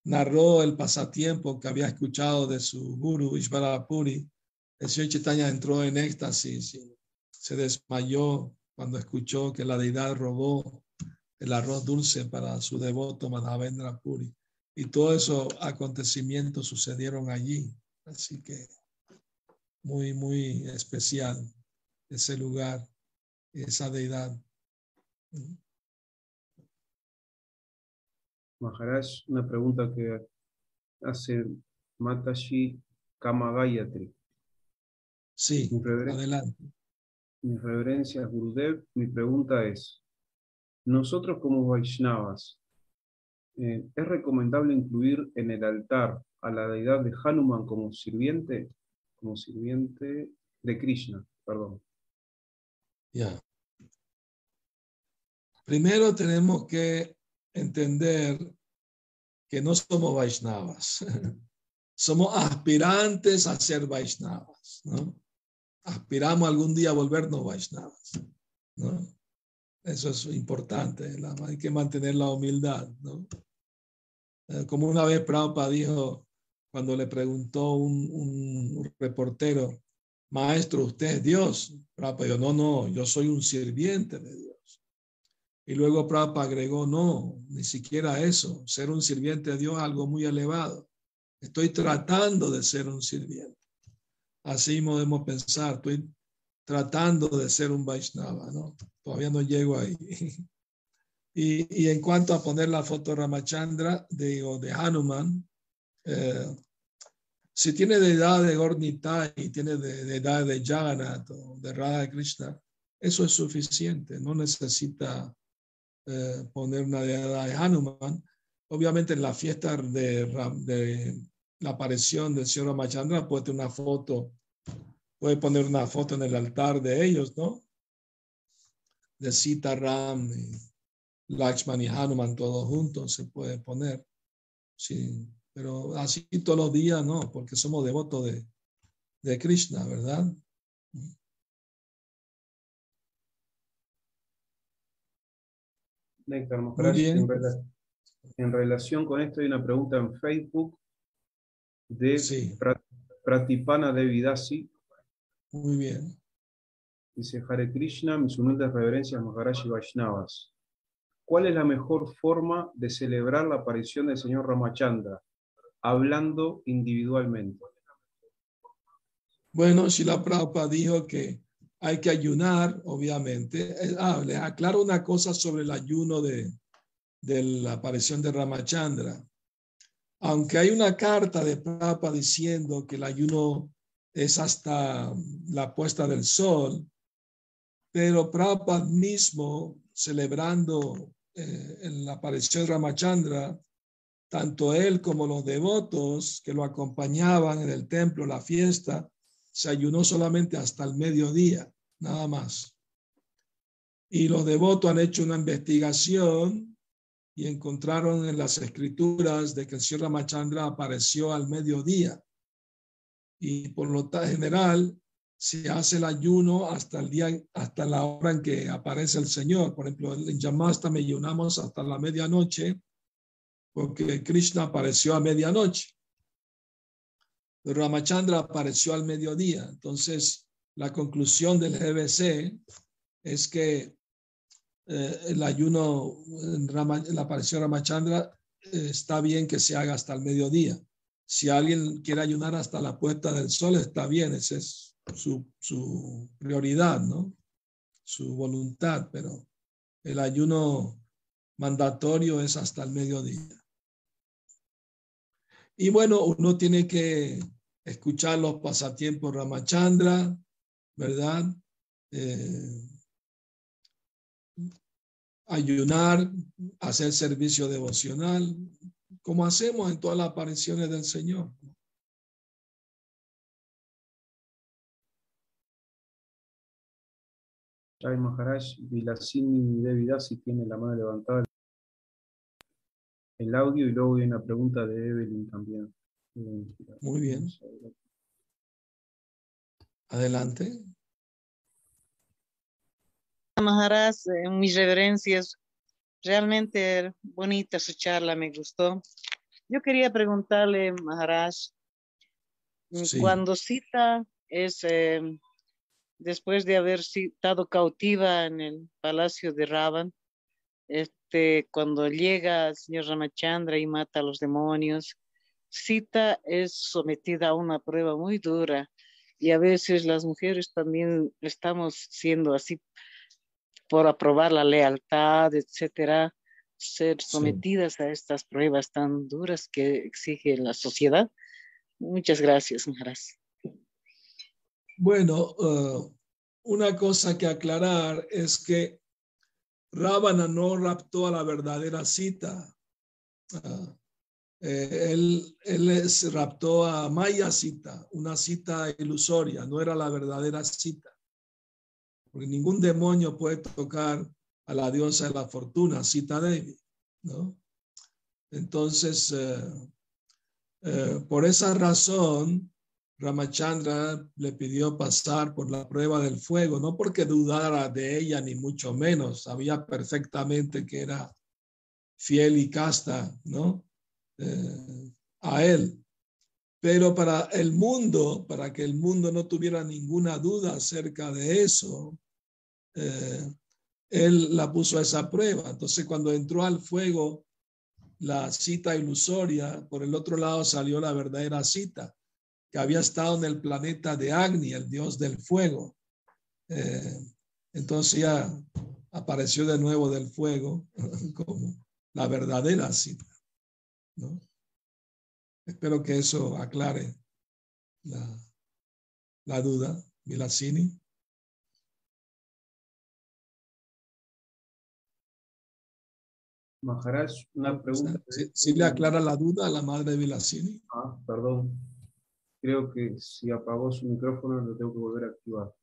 narró el pasatiempo que había escuchado de su guru Ishvarapuri. El señor Chaitanya entró en éxtasis y se desmayó cuando escuchó que la deidad robó el arroz dulce para su devoto Madhavendra Puri. Y todos esos acontecimientos sucedieron allí. Así que muy, muy especial ese lugar, esa deidad. Maharaj, una pregunta que hace Matashi Kamagayatri. Sí, adelante. Mi reverencia, Gurudev, mi pregunta es, nosotros como Vaishnavas, eh, ¿es recomendable incluir en el altar a la deidad de Hanuman como sirviente? Como sirviente de Krishna, perdón. Ya. Primero tenemos que entender que no somos Vaishnavas. *laughs* somos aspirantes a ser Vaishnavas, ¿no? Aspiramos algún día a volvernos Vaishnavas, ¿no? Eso es importante, hay que mantener la humildad, ¿no? Eh, como una vez Prabhupada dijo, cuando le preguntó un, un reportero, maestro, ¿usted es Dios? Prabhupada dijo, no, no, yo soy un sirviente de Dios. Y luego Prabhupada agregó, no, ni siquiera eso, ser un sirviente de Dios es algo muy elevado. Estoy tratando de ser un sirviente. Así podemos pensar, estoy tratando de ser un Vaishnava, ¿no? Todavía no llego ahí. *laughs* Y, en cuanto a poner la foto de Ramachandra, digo, de Hanuman, eh, si tiene de edad de Gornita y tiene de, edad de Jagannath o de Radha Krishna, eso es suficiente, no necesita eh, poner una deidad de Hanuman. Obviamente en la fiesta de, la aparición del señor Ramachandra puede una foto, puede poner una foto en el altar de ellos, ¿no? De Sita Ram, y Lakshman y Hanuman todos juntos se puede poner. Sí, pero así todos los días no, porque somos devotos de, de Krishna, ¿verdad? En, relación con esto hay una pregunta en Facebook de Pratipana Devidasi. Muy bien. Dice Hare Krishna, mis humildes reverencias Maharaji Vaishnavas. ¿Cuál es la mejor forma de celebrar la aparición del señor Ramachandra? Hablando individualmente. Bueno, la Prabhupada dijo que hay que ayunar, obviamente. Eh, ah, les aclaro una cosa sobre el ayuno de, de la aparición de Ramachandra. Aunque hay una carta de Papa diciendo que el ayuno es hasta la puesta del sol, pero Prabhupada mismo, celebrando eh, la aparición de Ramachandra, tanto él como los devotos que lo acompañaban en el templo, la fiesta, se ayunó solamente hasta el mediodía, nada más. Y los devotos han hecho una investigación y encontraron en las escrituras de que el señor Ramachandra apareció al mediodía. Y por lo tanto, general, se hace el ayuno hasta el día, hasta la hora en que aparece el Señor. Por ejemplo, en Yamasta me ayunamos hasta la medianoche, porque Krishna apareció a medianoche. Ramachandra apareció al mediodía. Entonces, la conclusión del GBC es que eh, el ayuno, la aparición Ramachandra, eh, está bien que se haga hasta el mediodía. Si alguien quiere ayunar hasta la puesta del sol, está bien, esa es su, su prioridad, ¿no? Su voluntad, pero el ayuno mandatorio es hasta el mediodía. Y bueno, uno tiene que escuchar los pasatiempos Ramachandra, ¿verdad? Eh, ayunar, hacer servicio devocional, como hacemos en todas las apariciones del Señor. Maharaj, Vilasini tiene la mano levantada el audio y luego hay una pregunta de Evelyn también. Muy bien. Adelante. Maharaj, mis reverencias. Realmente bonita su charla, me gustó. yo quería preguntarle, Maharaj, cuando cita es em, después de haber estado cautiva en el palacio de Ravan, este, cuando llega el señor Ramachandra y mata a los demonios, Sita es sometida a una prueba muy dura y a veces las mujeres también estamos siendo así por aprobar la lealtad, etcétera, ser sometidas a estas pruebas tan duras que exige la sociedad. Muchas gracias, Maharaj. Bueno, uh, una cosa que aclarar es que Rábana no raptó a la verdadera cita. Uh, él, él raptó a Maya cita, una cita ilusoria, no era la verdadera cita. Porque ningún demonio puede tocar a la diosa de la fortuna, cita Devi, ¿no? Entonces, eh, eh, por esa razón, Ramachandra le pidió pasar por la prueba del fuego, no porque dudara de ella, ni mucho menos, sabía perfectamente que era fiel y casta, ¿no? Eh, a él. Pero para el mundo, para que el mundo no tuviera ninguna duda acerca de eso, eh, él la puso a esa prueba. Entonces, cuando entró al fuego la cita ilusoria, por el otro lado salió la verdadera cita, que había estado en el planeta de Agni, el dios del fuego. Eh, entonces ya apareció de nuevo del fuego *laughs* como la verdadera cita. Espero que eso aclare la, la duda, Vilasini. Maharaj, una pregunta. ¿Sí, le aclara la duda a la madre de Vilasini? Ah, perdón. Creo que si apagó su micrófono lo tengo que volver a activar.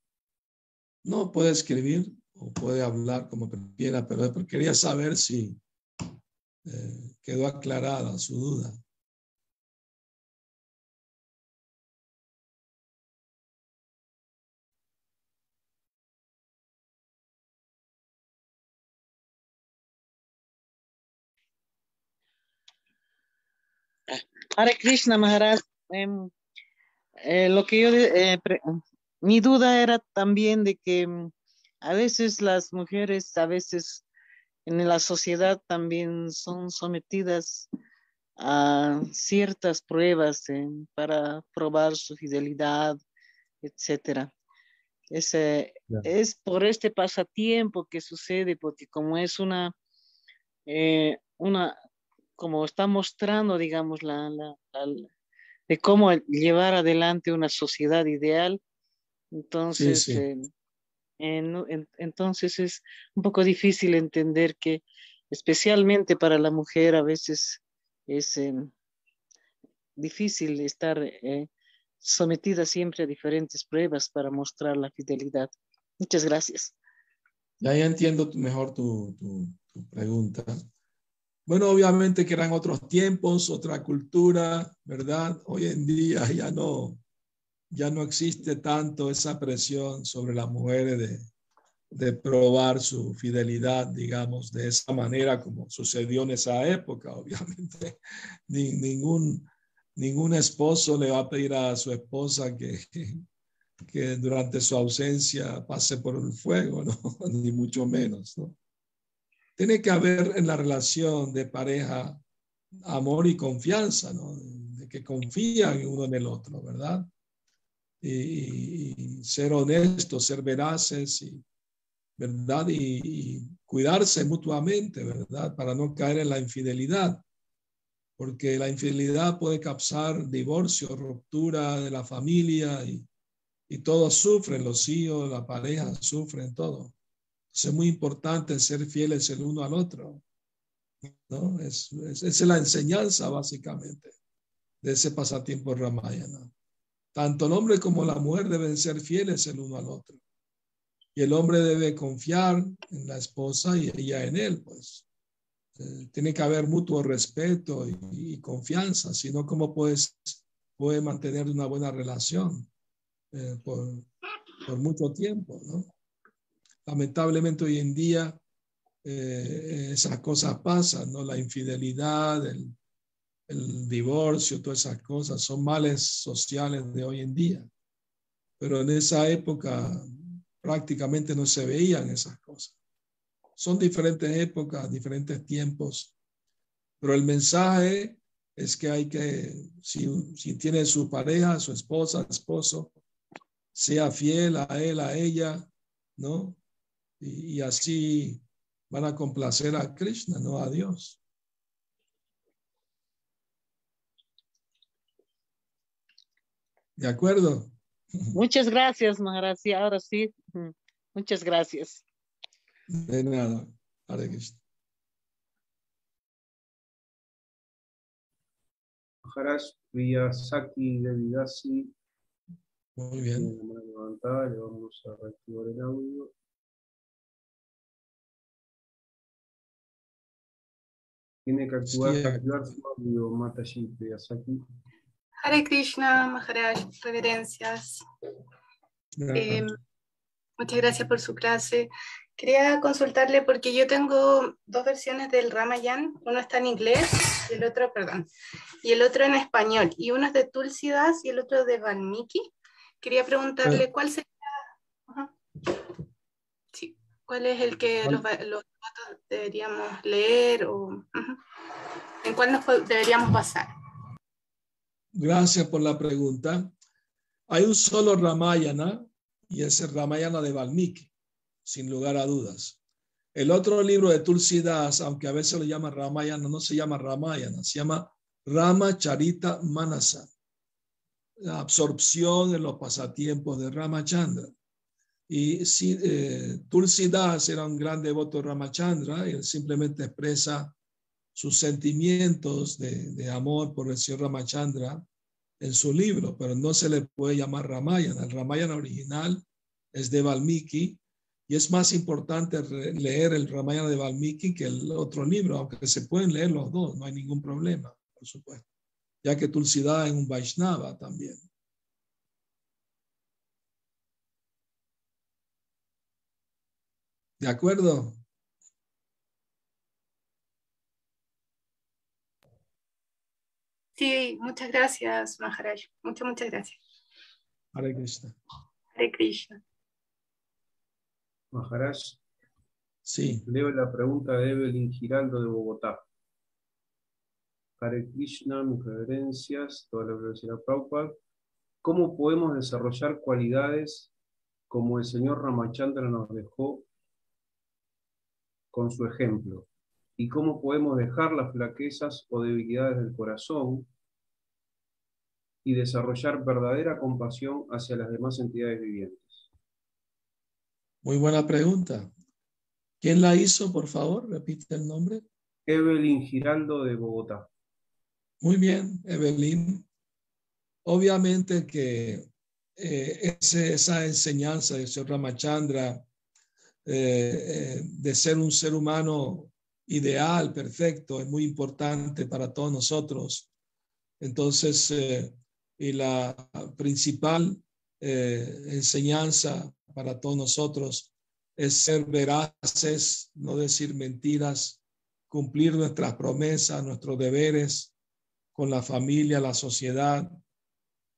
No, puede escribir o puede hablar como quiera, pero quería saber si eh, quedó aclarada su duda. Hare Krishna Maharaj, em, eh, lo que yo, eh, mi duda era también de que em, a veces las mujeres, a veces en la sociedad también son sometidas a ciertas pruebas para probar su fidelidad, etcétera. Ese, Es por este pasatiempo que sucede, porque como es una, eh, una como está mostrando, digamos, la, de cómo llevar adelante una sociedad ideal, entonces eh, entonces es un poco difícil entender que especialmente para la mujer a veces es em, difícil estar eh, sometida siempre a diferentes pruebas para mostrar la fidelidad. Muchas gracias. Ya, entiendo mejor tu, tu pregunta. Bueno, obviamente que eran otros tiempos, otra cultura, ¿verdad? Hoy en día ya no, ya no existe tanto esa presión sobre las mujeres de, de probar su fidelidad, digamos, de esa manera como sucedió en esa época, obviamente. *laughs* Ni, ningún, ningún esposo le va a pedir a su esposa que, que durante su ausencia pase por el fuego, ¿no? *laughs* Ni mucho menos, ¿no? Tiene que haber en la relación de pareja amor y confianza, ¿no? De que confían uno en el otro, ¿verdad? y, ser honestos, ser veraces, y, ¿verdad? Y, cuidarse mutuamente, ¿verdad? Para no caer en la infidelidad, porque la infidelidad puede causar divorcio, ruptura de la familia y, y todos sufren, los hijos, la pareja sufren todo. Es muy importante ser fieles el uno al otro. ¿no? Es, es, es la enseñanza básicamente de ese pasatiempo Ramayana. Tanto el hombre como la mujer deben ser fieles el uno al otro. Y el hombre debe confiar en la esposa y ella en él, pues. Eh, tiene que haber mutuo respeto y, confianza, si no, ¿cómo puedes, puede mantener una buena relación eh, por, por, mucho tiempo, ¿no? Lamentablemente hoy en día eh, esas cosas pasan, ¿no? La infidelidad, el, divorcio, todas esas cosas, son males sociales de hoy en día. Pero en esa época prácticamente no se veían esas cosas. Son diferentes épocas, diferentes tiempos, pero el mensaje es que hay que, si, si tiene su pareja, su esposa, esposo, sea fiel a él, a ella, ¿no? Y, y así van a complacer a Krishna, no a Dios. ¿De acuerdo? Muchas gracias, Maharaj. Sí, ahora sí. Muchas gracias. De nada. Hare Krishna. Maharaj Saki Devidasi. Muy bien. Levantada, le vamos a reactivar el audio. Tiene que activar, Sí, activar su audio, Mataji Priyasaki. Hare Krishna, Maharaj, reverencias. Eh, muchas gracias por su clase. Quería consultarle porque yo tengo dos versiones del Ramayan, uno está en inglés y el otro, perdón, y el otro en español, y uno es de Tulsidas y el otro de Valmiki. Quería preguntarle cuál sería, Ajá. sí, cuál es el que los, deberíamos leer o en cuál nos deberíamos basar. Gracias por la pregunta. Hay un solo Ramayana y es el Ramayana de Valmiki, sin lugar a dudas. El otro libro de Tulsidas, aunque a veces lo llama Ramayana, no se llama Ramayana, se llama Rama Charita Manasa, la absorción en los pasatiempos de Ramachandra. Y si, eh, Tulsidas era un gran devoto de Ramachandra él simplemente expresa sus sentimientos de, de amor por el señor Ramachandra en su libro, pero no se le puede llamar Ramayana. El Ramayana original es de Valmiki y es más importante leer el Ramayana de Valmiki que el otro libro, aunque se pueden leer los dos, no hay ningún problema, por supuesto, ya que Tulsidas es un Vaishnava también. ¿De acuerdo? Sí, muchas gracias, Maharaj. Muchas, muchas gracias. Hare Krishna. Hare Krishna. Maharaj, Sí, leo la pregunta de Evelyn Giraldo de Bogotá. Hare Krishna, mis reverencias, toda la reverencia a Prabhupada. ¿Cómo podemos desarrollar cualidades como el señor Ramachandra nos dejó con su ejemplo? ¿Y cómo podemos dejar las flaquezas o debilidades del corazón y desarrollar verdadera compasión hacia las demás entidades vivientes? muy buena pregunta. ¿Quién la hizo, por favor? Repite el nombre. Evelyn Giraldo de Bogotá. Muy bien, Evelyn. Obviamente que eh, ese- esa enseñanza de señor Ramachandra eh, de ser un ser humano ideal, perfecto, es muy importante para todos nosotros. Entonces, eh, y la principal eh, enseñanza para todos nosotros es ser veraces, no decir mentiras, cumplir nuestras promesas, nuestros deberes con la familia, la sociedad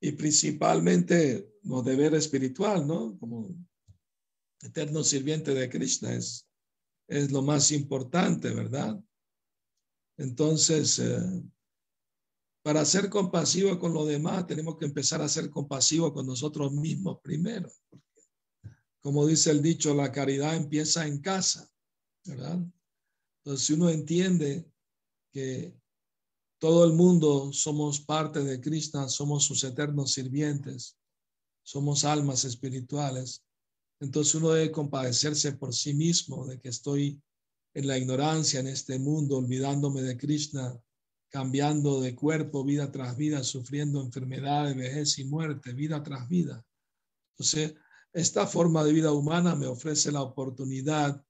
y principalmente los deberes espiritual, ¿no? Como eterno sirviente de Krishna es, es lo más importante, ¿verdad? Entonces, eh, para ser compasivo con los demás, tenemos que empezar a ser compasivos con nosotros mismos primero. Como dice el dicho, la caridad empieza en casa, ¿verdad? Entonces, si uno entiende que todo el mundo somos parte de Krishna, somos sus eternos sirvientes, somos almas espirituales, entonces uno debe compadecerse por sí mismo de que estoy en la ignorancia en este mundo, olvidándome de Krishna, cambiando de cuerpo vida tras vida, sufriendo enfermedades, vejez y muerte, vida tras vida. Entonces, esta forma de vida humana me ofrece la oportunidad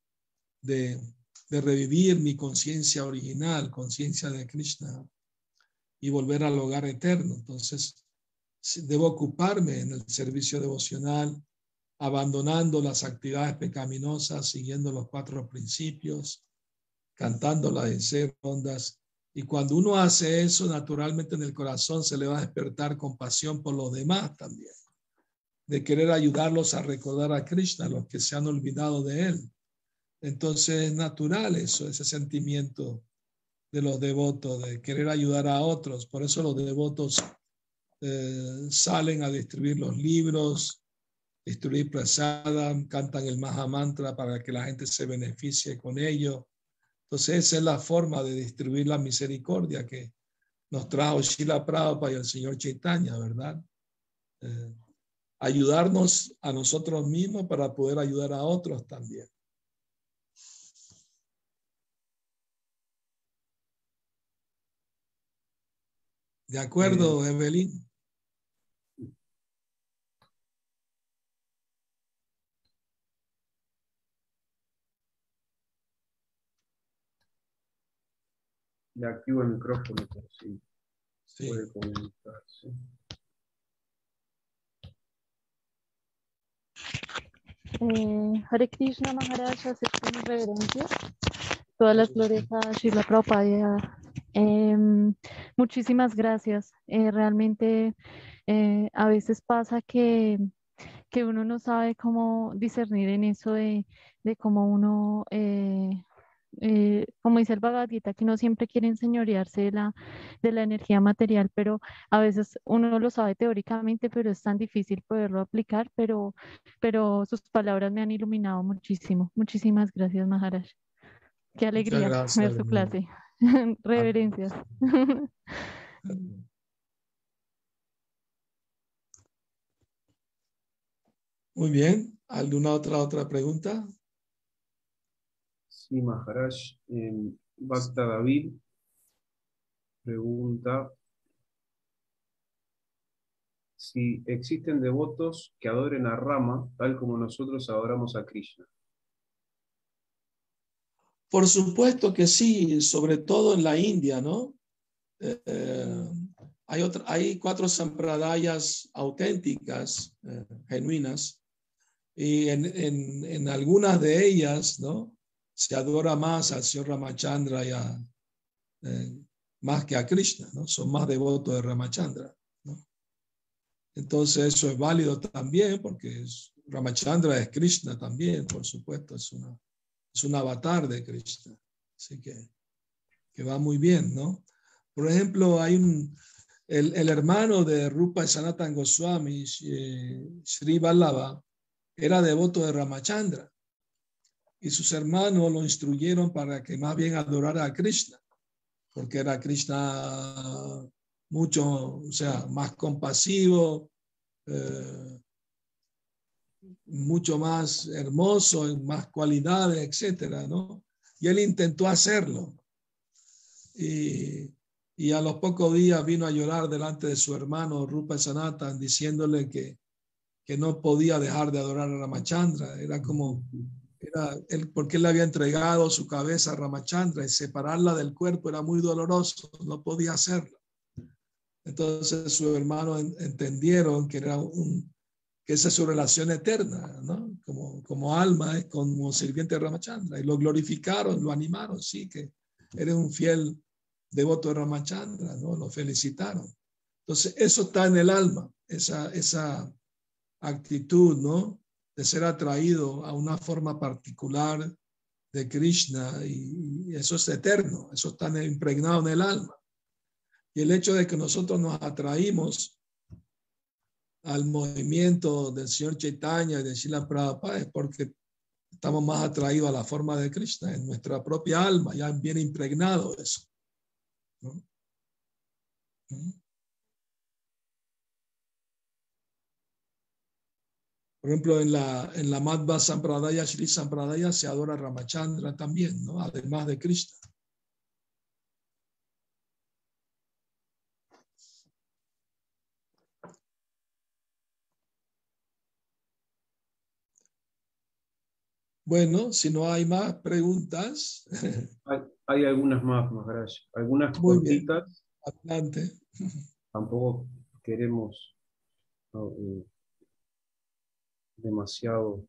de, de revivir mi conciencia original, conciencia de Krishna, y volver al hogar eterno. Entonces, debo ocuparme en el servicio devocional, abandonando las actividades pecaminosas, siguiendo los cuatro principios, cantando las deseos ondas Y cuando uno hace eso, naturalmente en el corazón se le va a despertar compasión por los demás también, de querer ayudarlos a recordar a Krishna, los que se han olvidado de él. Entonces es natural eso, ese sentimiento de los devotos, de querer ayudar a otros. Por eso los devotos eh, salen a distribuir los libros, distribuir prasada, cantan el Mahamantra para que la gente se beneficie con ello. Entonces esa es la forma de distribuir la misericordia que nos trajo Shila Prabhupada y el Señor Chaitanya, ¿verdad? Eh, ayudarnos a nosotros mismos para poder ayudar a otros también. De acuerdo, Evelyn. Le activo el micrófono por si sí. puede comunicarse. Eh, Hare Krishna Maharaj, acepto mi reverencia. Todas las flores a Shila Prabhupada Em, muchísimas gracias. Eh, realmente eh, a veces pasa que, que, uno no sabe cómo discernir en eso de, de cómo uno, eh, como dice el Bhagavad que no siempre quiere enseñorearse de la, de la energía material, pero a veces uno lo sabe teóricamente, pero es tan difícil poderlo aplicar, pero, pero sus palabras me han iluminado muchísimo. Muchísimas gracias, Maharaj. Qué alegría ver su clase. *laughs* Reverencias. *laughs* Muy bien. ¿Alguna otra otra pregunta? Sí, Maharaj. Basta David pregunta si existen devotos que adoren a Rama tal como nosotros adoramos a Krishna. Por supuesto que sí, sobre todo en la India, ¿no? Eh, hay, hay cuatro sampradayas auténticas, eh, genuinas, y en, en, en, algunas de ellas, ¿no? Se adora más al señor Ramachandra y a, eh, más que a Krishna, ¿no? Son más devotos de Ramachandra, ¿no? Entonces eso es válido también porque Ramachandra es Krishna también, por supuesto, es una es un avatar de Krishna. Así que, que va muy bien, ¿no? Por ejemplo, hay un, el, el hermano de Rupa Sanatan Goswami, Sri Vallabha, era devoto de Ramachandra. Y sus hermanos lo instruyeron para que más bien adorara a Krishna, porque era Krishna mucho, o sea, más compasivo, eh, mucho más hermoso, más cualidades, etcétera, ¿no? Y él intentó hacerlo. Y, y, a los pocos días vino a llorar delante de su hermano Rupa Sanatan, diciéndole que, que no podía dejar de adorar a Ramachandra. Era como, era él, porque él le había entregado su cabeza a Ramachandra y separarla del cuerpo era muy doloroso, no podía hacerlo. Entonces su hermano entendieron que era un, que esa es su relación eterna, ¿no? Como, como alma, es como sirviente de Ramachandra. Y lo glorificaron, lo animaron, sí, que eres un fiel devoto de Ramachandra, ¿no? Lo felicitaron. Entonces, eso está en el alma, esa, esa actitud, ¿no? De ser atraído a una forma particular de Krishna y, eso es eterno, eso está impregnado en el alma. Y el hecho de que nosotros nos atraímos al movimiento del señor Chaitanya y de Shila Prabhupada es porque estamos más atraídos a la forma de Krishna, en nuestra propia alma, ya viene impregnado eso. Por ejemplo, en la, en la Madhva Sampradaya, Shri Sampradaya, se adora Ramachandra también, ¿no? además de Krishna. Bueno, si no hay más preguntas. Hay, algunas más, Maharaj. Algunas cortitas. Adelante. Tampoco queremos eh, demasiado.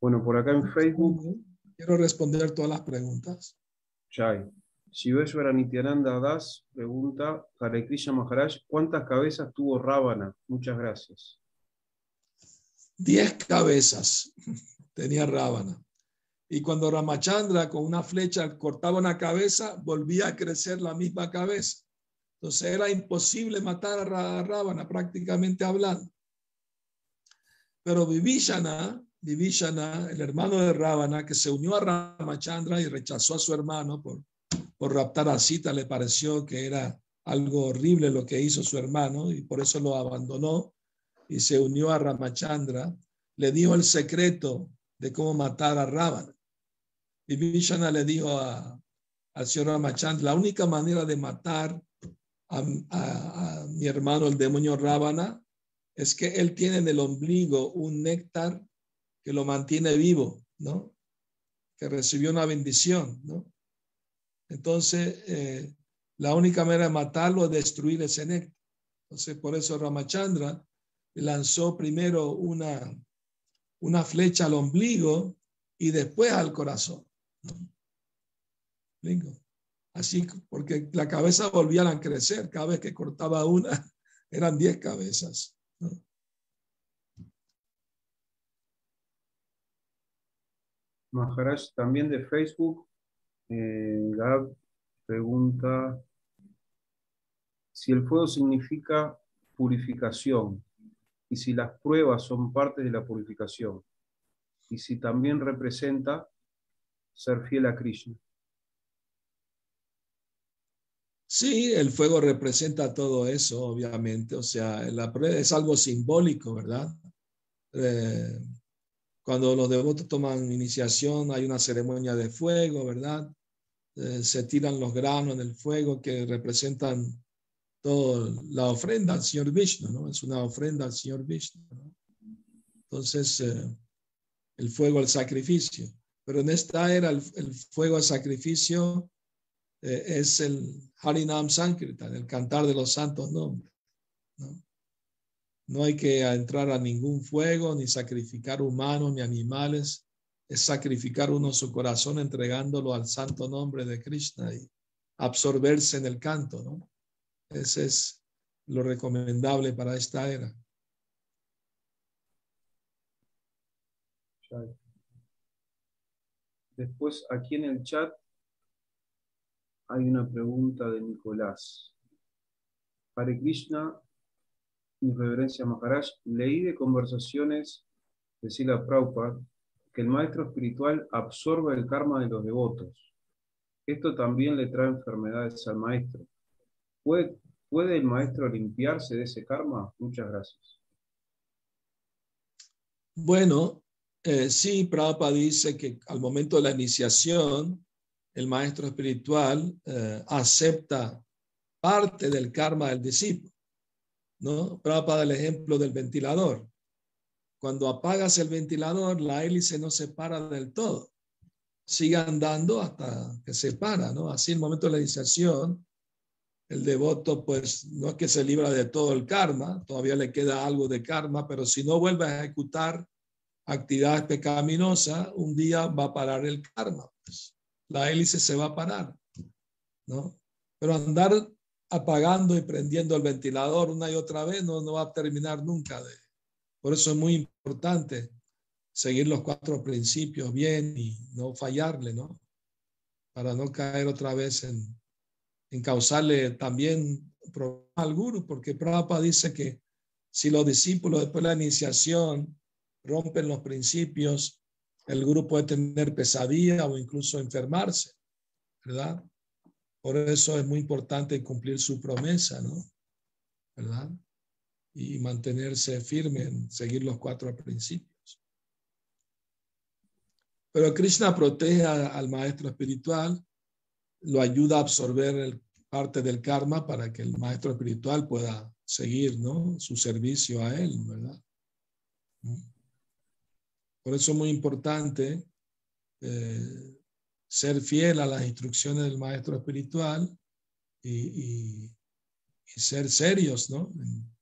Bueno, por acá en Facebook. Quiero responder todas las preguntas. Chay. Shiveshwara Nityananda Das pregunta, Hare Krishna Maharaj, ¿cuántas cabezas tuvo Ravana? Muchas gracias. Diez cabezas *laughs* tenía Ravana. Y cuando Ramachandra con una flecha cortaba una cabeza, volvía a crecer la misma cabeza. Entonces era imposible matar a Ravana, prácticamente hablando. Pero Vivishana, Vivishana, el hermano de Ravana, que se unió a Ramachandra y rechazó a su hermano por, por raptar a Sita, le pareció que era algo horrible lo que hizo su hermano y por eso lo abandonó y se unió a Ramachandra. Le dijo el secreto de cómo matar a Ravana. Y le dijo a, al señor Ramachandra, la única manera de matar a, mi hermano el demonio Ravana es que él tiene en el ombligo un néctar que lo mantiene vivo, ¿no? Que recibió una bendición, ¿no? Entonces, eh, la única manera de matarlo es destruir ese néctar. Entonces, por eso Ramachandra lanzó primero una, una flecha al ombligo y después al corazón. Así, porque la cabeza volvían a crecer. Cada vez que cortaba una, *laughs* eran diez cabezas. Maharaj, también de Facebook, eh, Gab pregunta si el fuego significa purificación y si las pruebas son parte de la purificación y si también representa ser fiel a Krishna. Sí, el fuego representa todo eso, obviamente. O sea, es algo simbólico, ¿verdad? Eh, cuando los devotos toman iniciación, hay una ceremonia de fuego, ¿verdad? Eh, se tiran los granos en el fuego que representan toda la ofrenda al Señor Vishnu, ¿no? Es una ofrenda al Señor Vishnu. Entonces, eh, el fuego, el sacrificio. Pero en esta era el, fuego al sacrificio eh, es el Harinam Sankirtan, el cantar de los santos nombres. ¿no? no hay que entrar a ningún fuego, ni sacrificar humanos, ni animales. Es sacrificar uno su corazón entregándolo al santo nombre de Krishna y absorberse en el canto, ¿no? Ese es lo recomendable para esta era. Después, aquí en el chat hay una pregunta de Nicolás. Hare Krishna, mi reverencia Maharaj, leí de conversaciones de Sila Prabhupada que el maestro espiritual absorbe el karma de los devotos. Esto también le trae enfermedades al maestro. ¿Puede, ¿Puede el maestro limpiarse de ese karma? Muchas gracias. Bueno, eh, sí, Prabhupada dice que al momento de la iniciación, el maestro espiritual eh, acepta parte del karma del discípulo. ¿no? Prabhupada el ejemplo del ventilador. Cuando apagas el ventilador, la hélice no se para del todo. Sigue andando hasta que se para, ¿no? Así en el momento de la iniciación, el devoto pues no es que se libra de todo el karma, todavía le queda algo de karma, pero si no vuelve a ejecutar actividades pecaminosas, un día va a parar el karma. Pues. La hélice se va a parar, ¿no? Pero andar apagando y prendiendo el ventilador una y otra vez no, no va a terminar nunca. De, por eso es muy importante seguir los cuatro principios bien y no fallarle, ¿no? Para no caer otra vez en, en causarle también problema al guru, porque Prabhupada dice que si los discípulos después de la iniciación rompen los principios, el guru puede tener pesadilla o incluso enfermarse, ¿verdad? Por eso es muy importante cumplir su promesa, ¿no? ¿Verdad? Y mantenerse firme en seguir los cuatro principios. Pero Krishna protege al maestro espiritual, lo ayuda a absorber el, parte del karma para que el maestro espiritual pueda seguir, ¿no? Su servicio a él, ¿verdad? Por eso es muy importante eh, ser fiel a las instrucciones del maestro espiritual y, y, y ser serios ¿no? en,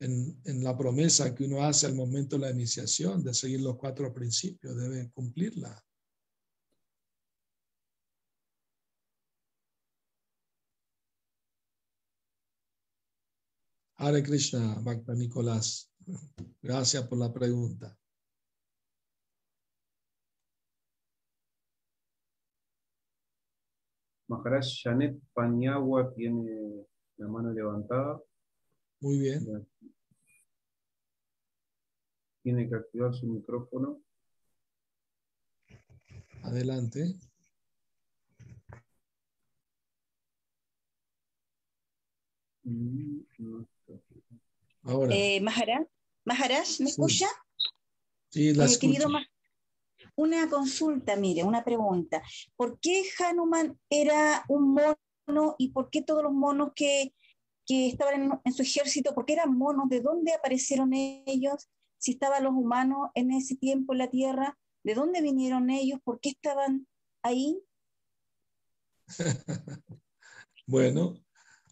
en, en, la promesa que uno hace al momento de la iniciación, de seguir los cuatro principios, debe cumplirla. Hare Krishna, Bhakta Nicolás. Gracias por la pregunta. Maharaj Janet Pañagua tiene la mano levantada. Muy bien. Tiene que activar su micrófono. Adelante. Ahora. Eh, Maharaj, Maharaj, ¿me escucha? Sí, la eh, una consulta, mire, una pregunta. ¿Por qué Hanuman era un mono y por qué todos los monos que, que estaban en, su ejército, por qué eran monos? ¿De dónde aparecieron ellos? Si estaban los humanos en ese tiempo en la Tierra, ¿de dónde vinieron ellos? ¿Por qué estaban ahí? *laughs* bueno,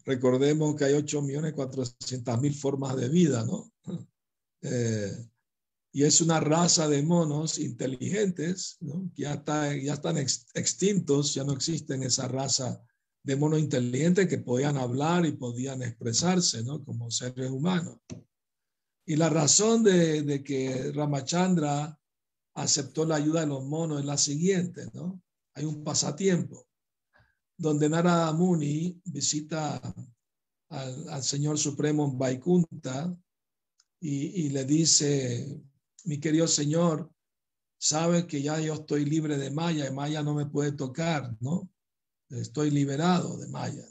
recordemos que hay 8.400.000 formas de vida, ¿no? Eh, y es una raza de monos inteligentes, ¿no? ya, está, ya están extintos, ya no existen esa raza de monos inteligentes que podían hablar y podían expresarse como seres humanos. Y la razón de, que Ramachandra aceptó la ayuda de los monos es la siguiente, ¿no? Hay un pasatiempo donde Narada Muni visita al, Señor Supremo Vaikunta y, le dice, mi querido Señor, sabe que ya yo estoy libre de Maya y Maya no me puede tocar, ¿no? Estoy liberado de Maya.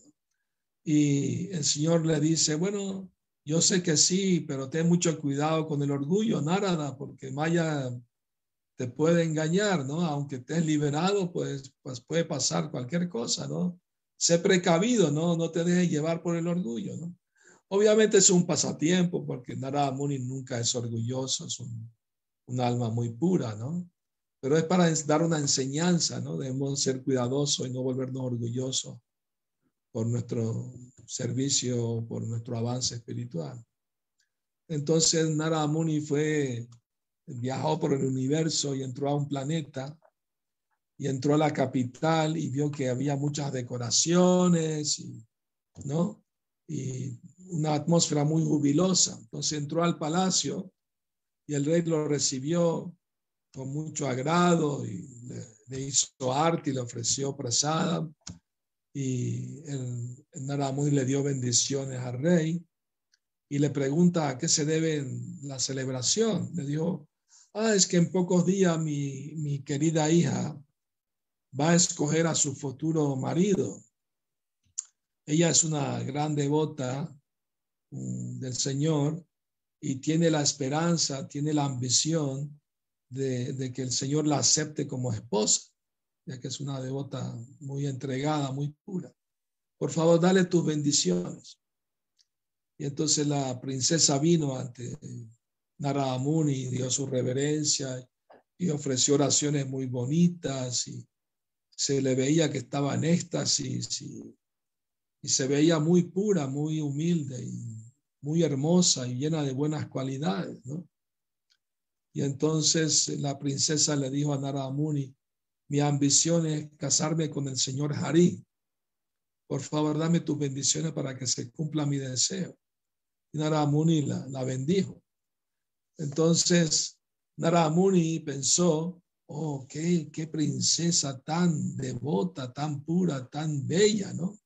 Y el Señor le dice, bueno, yo sé que sí, pero ten mucho cuidado con el orgullo, Narada, porque Maya te puede engañar, ¿no? Aunque estés liberado, pues, pues puede pasar cualquier cosa, ¿no? Sé precavido, ¿no? No te dejes llevar por el orgullo, ¿no? Obviamente es un pasatiempo porque Narada Muni nunca es orgulloso, es un, un alma muy pura, ¿no? Pero es para dar una enseñanza, ¿no? Debemos ser cuidadosos y no volvernos orgullosos por nuestro servicio, por nuestro avance espiritual. Entonces Narada Muni fue, viajó por el universo y entró a un planeta y entró a la capital y vio que había muchas decoraciones, ¿no? Y una atmósfera muy jubilosa. Entonces entró al palacio y el rey lo recibió con mucho agrado y le, hizo arte y le ofreció presada y el, el le dio bendiciones al rey y le pregunta a qué se debe la celebración. Le dijo, ah, es que en pocos días mi, mi querida hija va a escoger a su futuro marido. Ella es una gran devota mm, del Señor y tiene la esperanza, tiene la ambición de, que el Señor la acepte como esposa, ya que es una devota muy entregada, muy pura. Por favor, dale tus bendiciones. Y entonces la princesa vino ante Narada Muni, dio su reverencia y ofreció oraciones muy bonitas y se le veía que estaba en éxtasis y, y se veía muy pura, muy humilde y muy hermosa y llena de buenas cualidades, ¿no? Y entonces la princesa le dijo a Narada Muni, mi ambición es casarme con el señor Hari. Por favor, dame tus bendiciones para que se cumpla mi deseo. Y la, la bendijo. Entonces, Narada Muni pensó, oh, qué, qué princesa tan devota, tan pura, tan bella, ¿no?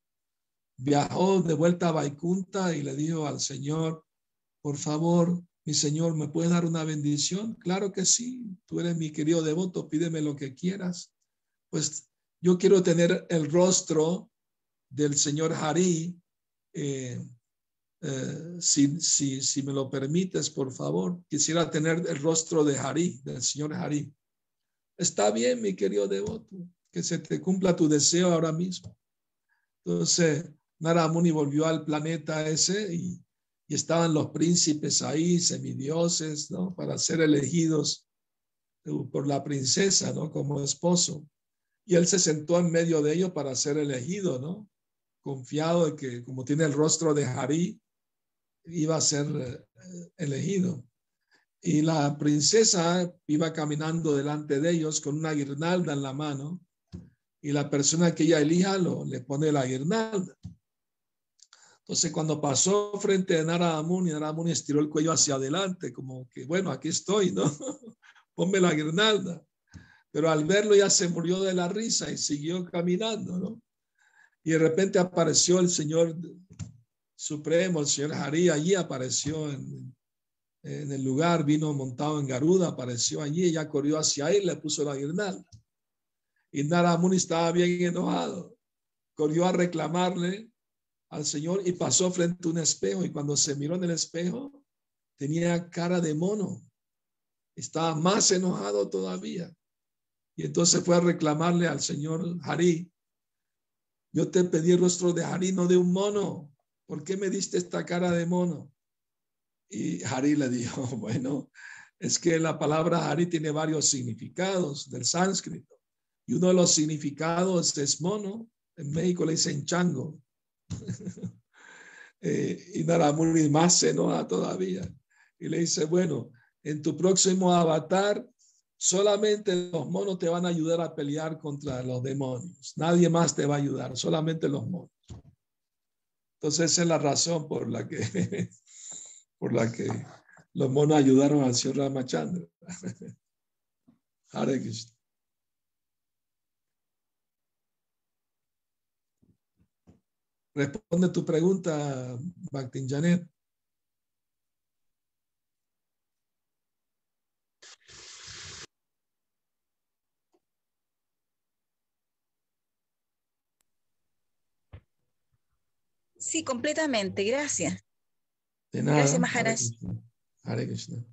Viajó de vuelta a Vaikunta y le dijo al Señor, por favor, mi Señor, ¿me puedes dar una bendición? Claro que sí, tú eres mi querido devoto, pídeme lo que quieras. Pues yo quiero tener el rostro del Señor Hari. Eh, eh, si, si, si me lo permites, por favor, quisiera tener el rostro de Hari, del Señor Hari. Está bien, mi querido devoto, que se te cumpla tu deseo ahora mismo. Entonces, Naramuni volvió al planeta ese y, estaban los príncipes ahí, semidioses, ¿no? Para ser elegidos por la princesa, ¿no? Como esposo. Y él se sentó en medio de ellos para ser elegido, ¿no? Confiado de que como tiene el rostro de Harí, iba a ser eh, elegido. Y la princesa iba caminando delante de ellos con una guirnalda en la mano y la persona que ella elija lo, le pone la guirnalda. Entonces, cuando pasó frente a Narada Muni, Narada Muni estiró el cuello hacia adelante, como que, bueno, aquí estoy, ¿no? *laughs* Ponme la guirnalda. Pero al verlo ya se murió de la risa y siguió caminando, ¿no? Y de repente apareció el Señor Supremo, el Señor Harí, allí apareció en, en el lugar, vino montado en Garuda, apareció allí, ella corrió hacia él, le puso la guirnalda. Y Naramuni estaba bien enojado. Corrió a reclamarle al Señor y pasó frente a un espejo. Y cuando se miró en el espejo, tenía cara de mono. Estaba más enojado todavía. Y entonces fue a reclamarle al Señor Harí. Yo te pedí el rostro de Harí, no de un mono. ¿Por qué me diste esta cara de mono? Y Hari le dijo, *laughs* bueno, es que la palabra Hari tiene varios significados del sánscrito. Y uno de los significados es mono. En México le dicen chango. *laughs* eh, y Naramuni más se enoja todavía. Y le dice, bueno, en tu próximo avatar, solamente los monos te van a ayudar a pelear contra los demonios. Nadie más te va a ayudar, solamente los monos. Entonces esa es la razón por la que *laughs* por la que los monos ayudaron al señor Ramachandra. *laughs* Hare Krishna. Responde tu pregunta, Bhaktin Janet. Sí, completamente, gracias. De nada. Gracias, Maharaj. Hare Krishna.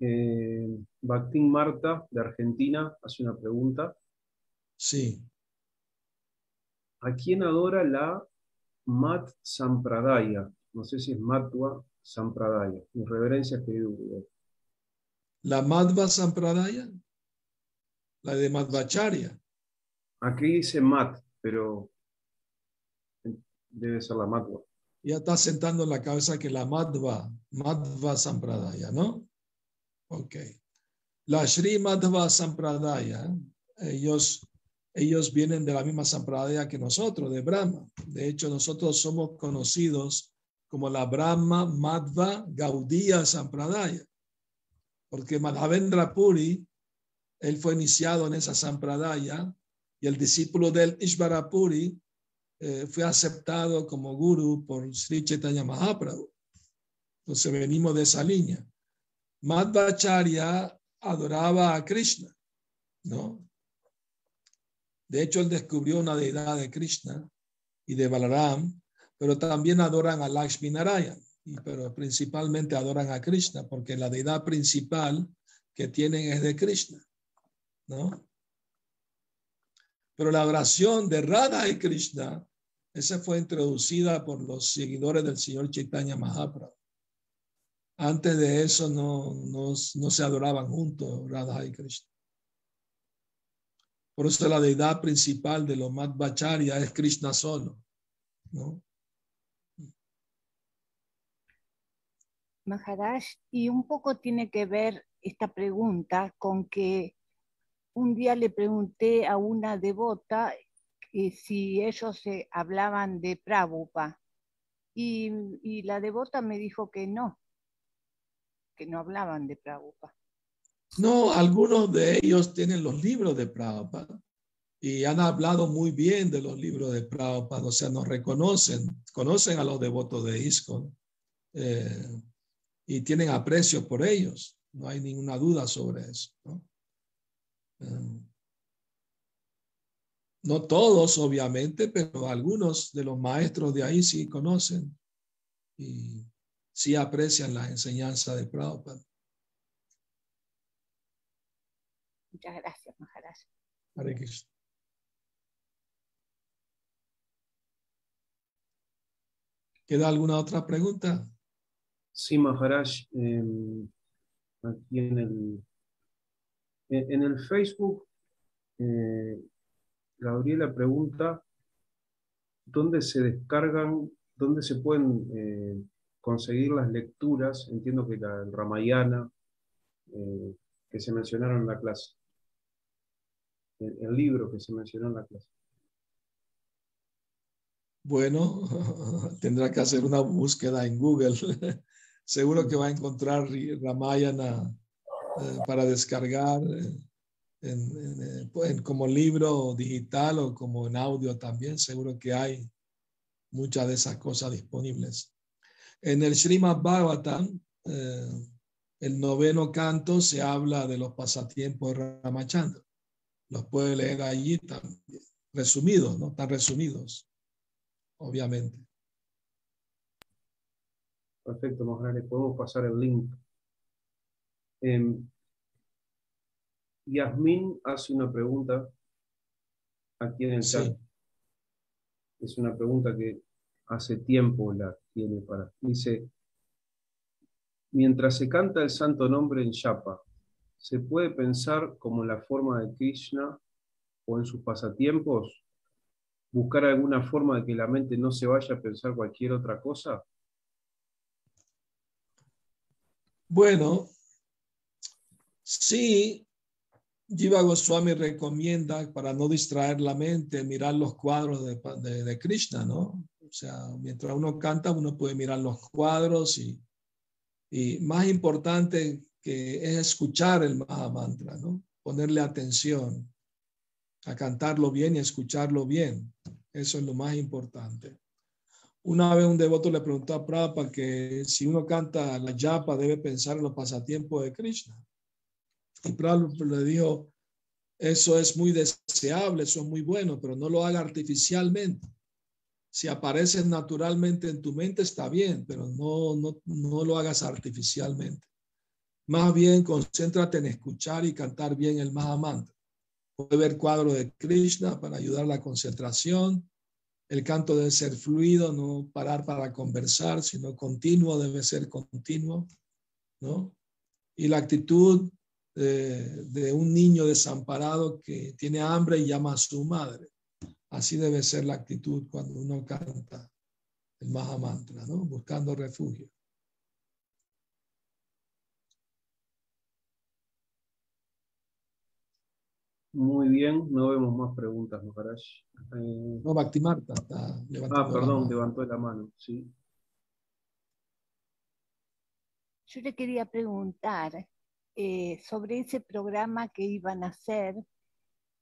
Eh, Bactín Marta, de Argentina, hace una pregunta. Sí. ¿A quién adora la Mat Sampradaya? No sé si es Matwa Sampradaya. Mis reverencias, querido Gurudeva. La Madhva Sampradaya, la de Madhvacharya. Aquí dice Mat, pero debe ser la Matwa. Ya está sentando en la cabeza que la Madhva, Madhva Sampradaya, ¿no? Ok. La Sri Madhva Sampradaya, ellos, ellos vienen de la misma Sampradaya que nosotros, de Brahma. De hecho, nosotros somos conocidos como la Brahma Madhva Gaudiya Sampradaya. Porque Madhavendra Puri, él fue iniciado en esa Sampradaya y el discípulo del Ishvarapuri eh, fue aceptado como guru por Sri Chaitanya Mahaprabhu. Entonces venimos de esa línea. Madhvacharya adoraba a Krishna, ¿no? De hecho, él descubrió una deidad de Krishna y de Balaram, pero también adoran a Lakshmi Narayan, y, pero principalmente adoran a Krishna, porque la deidad principal que tienen es de Krishna, ¿no? Pero la oración de Radha y Krishna, esa fue introducida por los seguidores del señor Chaitanya Mahaprabhu. Antes de eso no, no, se adoraban juntos Radha y Krishna. Por eso la deidad principal de los Madhvacharya es Krishna solo. ¿no? Maharaj, y un poco tiene que ver esta pregunta con que un día le pregunté a una devota si ellos se hablaban de Prabhupada y, y, la devota me dijo que no, no hablaban de Prabhupada. No, algunos de ellos tienen los libros de Prabhupada y han hablado muy bien de los libros de Prabhupada, o sea, nos reconocen, conocen a los devotos de ISKCON eh, y tienen aprecio por ellos, no hay ninguna duda sobre eso. ¿no? Uh, no todos, obviamente, pero algunos de los maestros de ahí sí conocen y sí aprecian la enseñanza de Prabhupada. Muchas gracias, Maharaj. Hare Krishna. ¿Queda alguna otra pregunta? Sí, Maharaj. Eh, aquí en el, en el Facebook, eh, Gabriela pregunta, ¿dónde se descargan, dónde se pueden eh, conseguir las lecturas? Entiendo que la el Ramayana, eh, que se mencionaron en la clase. el, libro que se mencionó en la clase. Bueno, *laughs* tendrá que hacer una búsqueda en Google. *laughs* Seguro que va a encontrar Ramayana eh, para descargar eh, eh, en, como libro digital o como en audio también. Seguro que hay muchas de esas cosas disponibles. En el Srimad Bhagavatam, el noveno canto, se habla de los pasatiempos de Ramachandra. Los puede leer allí también, resumidos, ¿no? Tan resumidos, obviamente. Perfecto, Mohamed. Podemos pasar el link. Eh, Yasmín hace una pregunta aquí en el chat. Es una pregunta que hace tiempo la tiene para. Dice: Mientras se canta el santo nombre en Yapa, ¿se puede pensar como la forma de Krishna o en sus pasatiempos? ¿Buscar alguna forma de que la mente no se vaya a pensar cualquier otra cosa? Bueno, sí, Jiva Goswami recomienda para no distraer la mente mirar los cuadros de, Krishna, ¿no? O sea, mientras uno canta, uno puede mirar los cuadros y, y más importante que es escuchar el Mahamantra, ¿no? Ponerle atención a cantarlo bien y escucharlo bien. Eso es lo más importante. Una vez un devoto le preguntó a Prabhupada que si uno canta la yapa debe pensar en los pasatiempos de Krishna. Y Prabhupada le dijo, eso es muy deseable, eso es muy bueno, pero no lo haga artificialmente. Si aparece naturalmente en tu mente está bien, pero no, no, no lo hagas artificialmente. Más bien, concéntrate en escuchar y cantar bien el Mahamantra. Puede ver cuadro de Krishna para ayudar la concentración el canto debe ser fluido, no parar para conversar, sino continuo, debe ser continuo, ¿no? Y la actitud de, un niño desamparado que tiene hambre y llama a su madre. Así debe ser la actitud cuando uno canta el Mahamantra, ¿no? Buscando refugio. Muy bien, no vemos más preguntas, Maharaj. Eh... No, Bhakti Marta está levantando Ah, perdón, levantó la mano, sí. Yo le quería preguntar eh, sobre ese programa que iban a hacer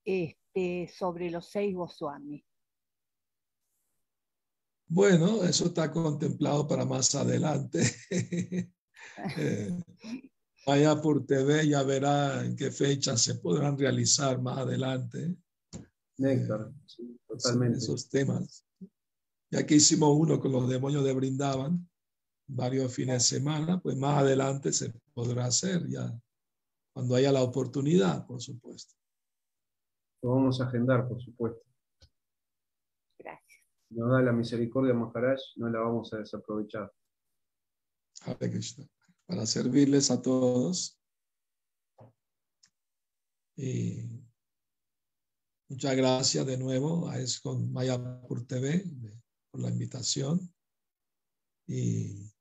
este, sobre los seis Goswami. Bueno, eso está contemplado para más adelante. *laughs* eh, vaya por TV, ya verá en qué fecha se podrán realizar más adelante. Néctar, totalmente. Esos temas. Ya que hicimos uno con los demonios de Brindaban, varios fines de semana, pues más adelante se podrá hacer ya, cuando haya la oportunidad, por supuesto. Lo vamos a agendar, por supuesto. Gracias. Nos da la misericordia, Maharaj, no la vamos a desaprovechar. Hare Krishna para servirles a todos. Y muchas gracias de nuevo a ESCON Mayapur TV por la invitación. Y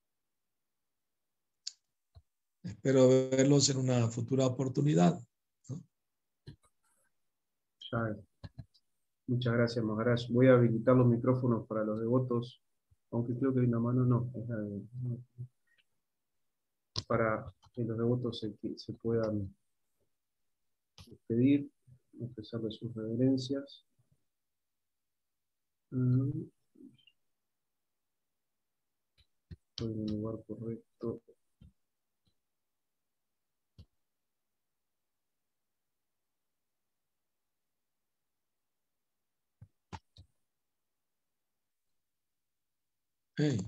espero verlos en una futura oportunidad. Muchas gracias, Maharaj. Voy a habilitar los micrófonos para los devotos, aunque creo que hay una mano, no para que los devotos se, puedan despedir, de sus reverencias. Mm. Estoy en el lugar correcto. Hey,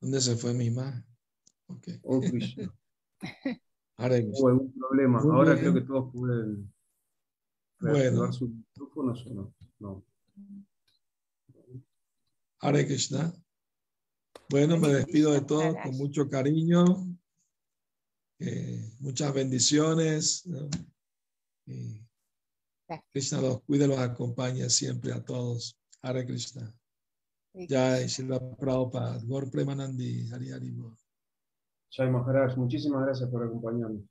¿dónde se fue mi imagen? Okay. Oh, *laughs* Ahora Hubo algún problema. Ahora creo que todos pueden bueno. sus micrófonos o no. no. Hare Krishna. Bueno, me despido de todos con mucho cariño. Eh, muchas bendiciones. Y Krishna los cuide, los acompañe siempre a todos. Hare Krishna. Jai Srila Prabhupada, Gor Premanandi, Hari Hari Jai Maharaj, muchísimas gracias por acompañarnos.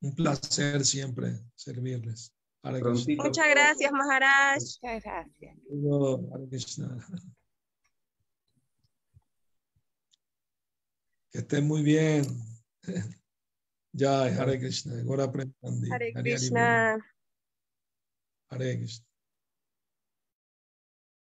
Un placer siempre servirles. Muchas gracias, Maharaj. Muchas gracias. Que estén muy bien. *laughs* Jai, Hare Krishna. Gora Premanandi. Hare Krishna. Hare Krishna.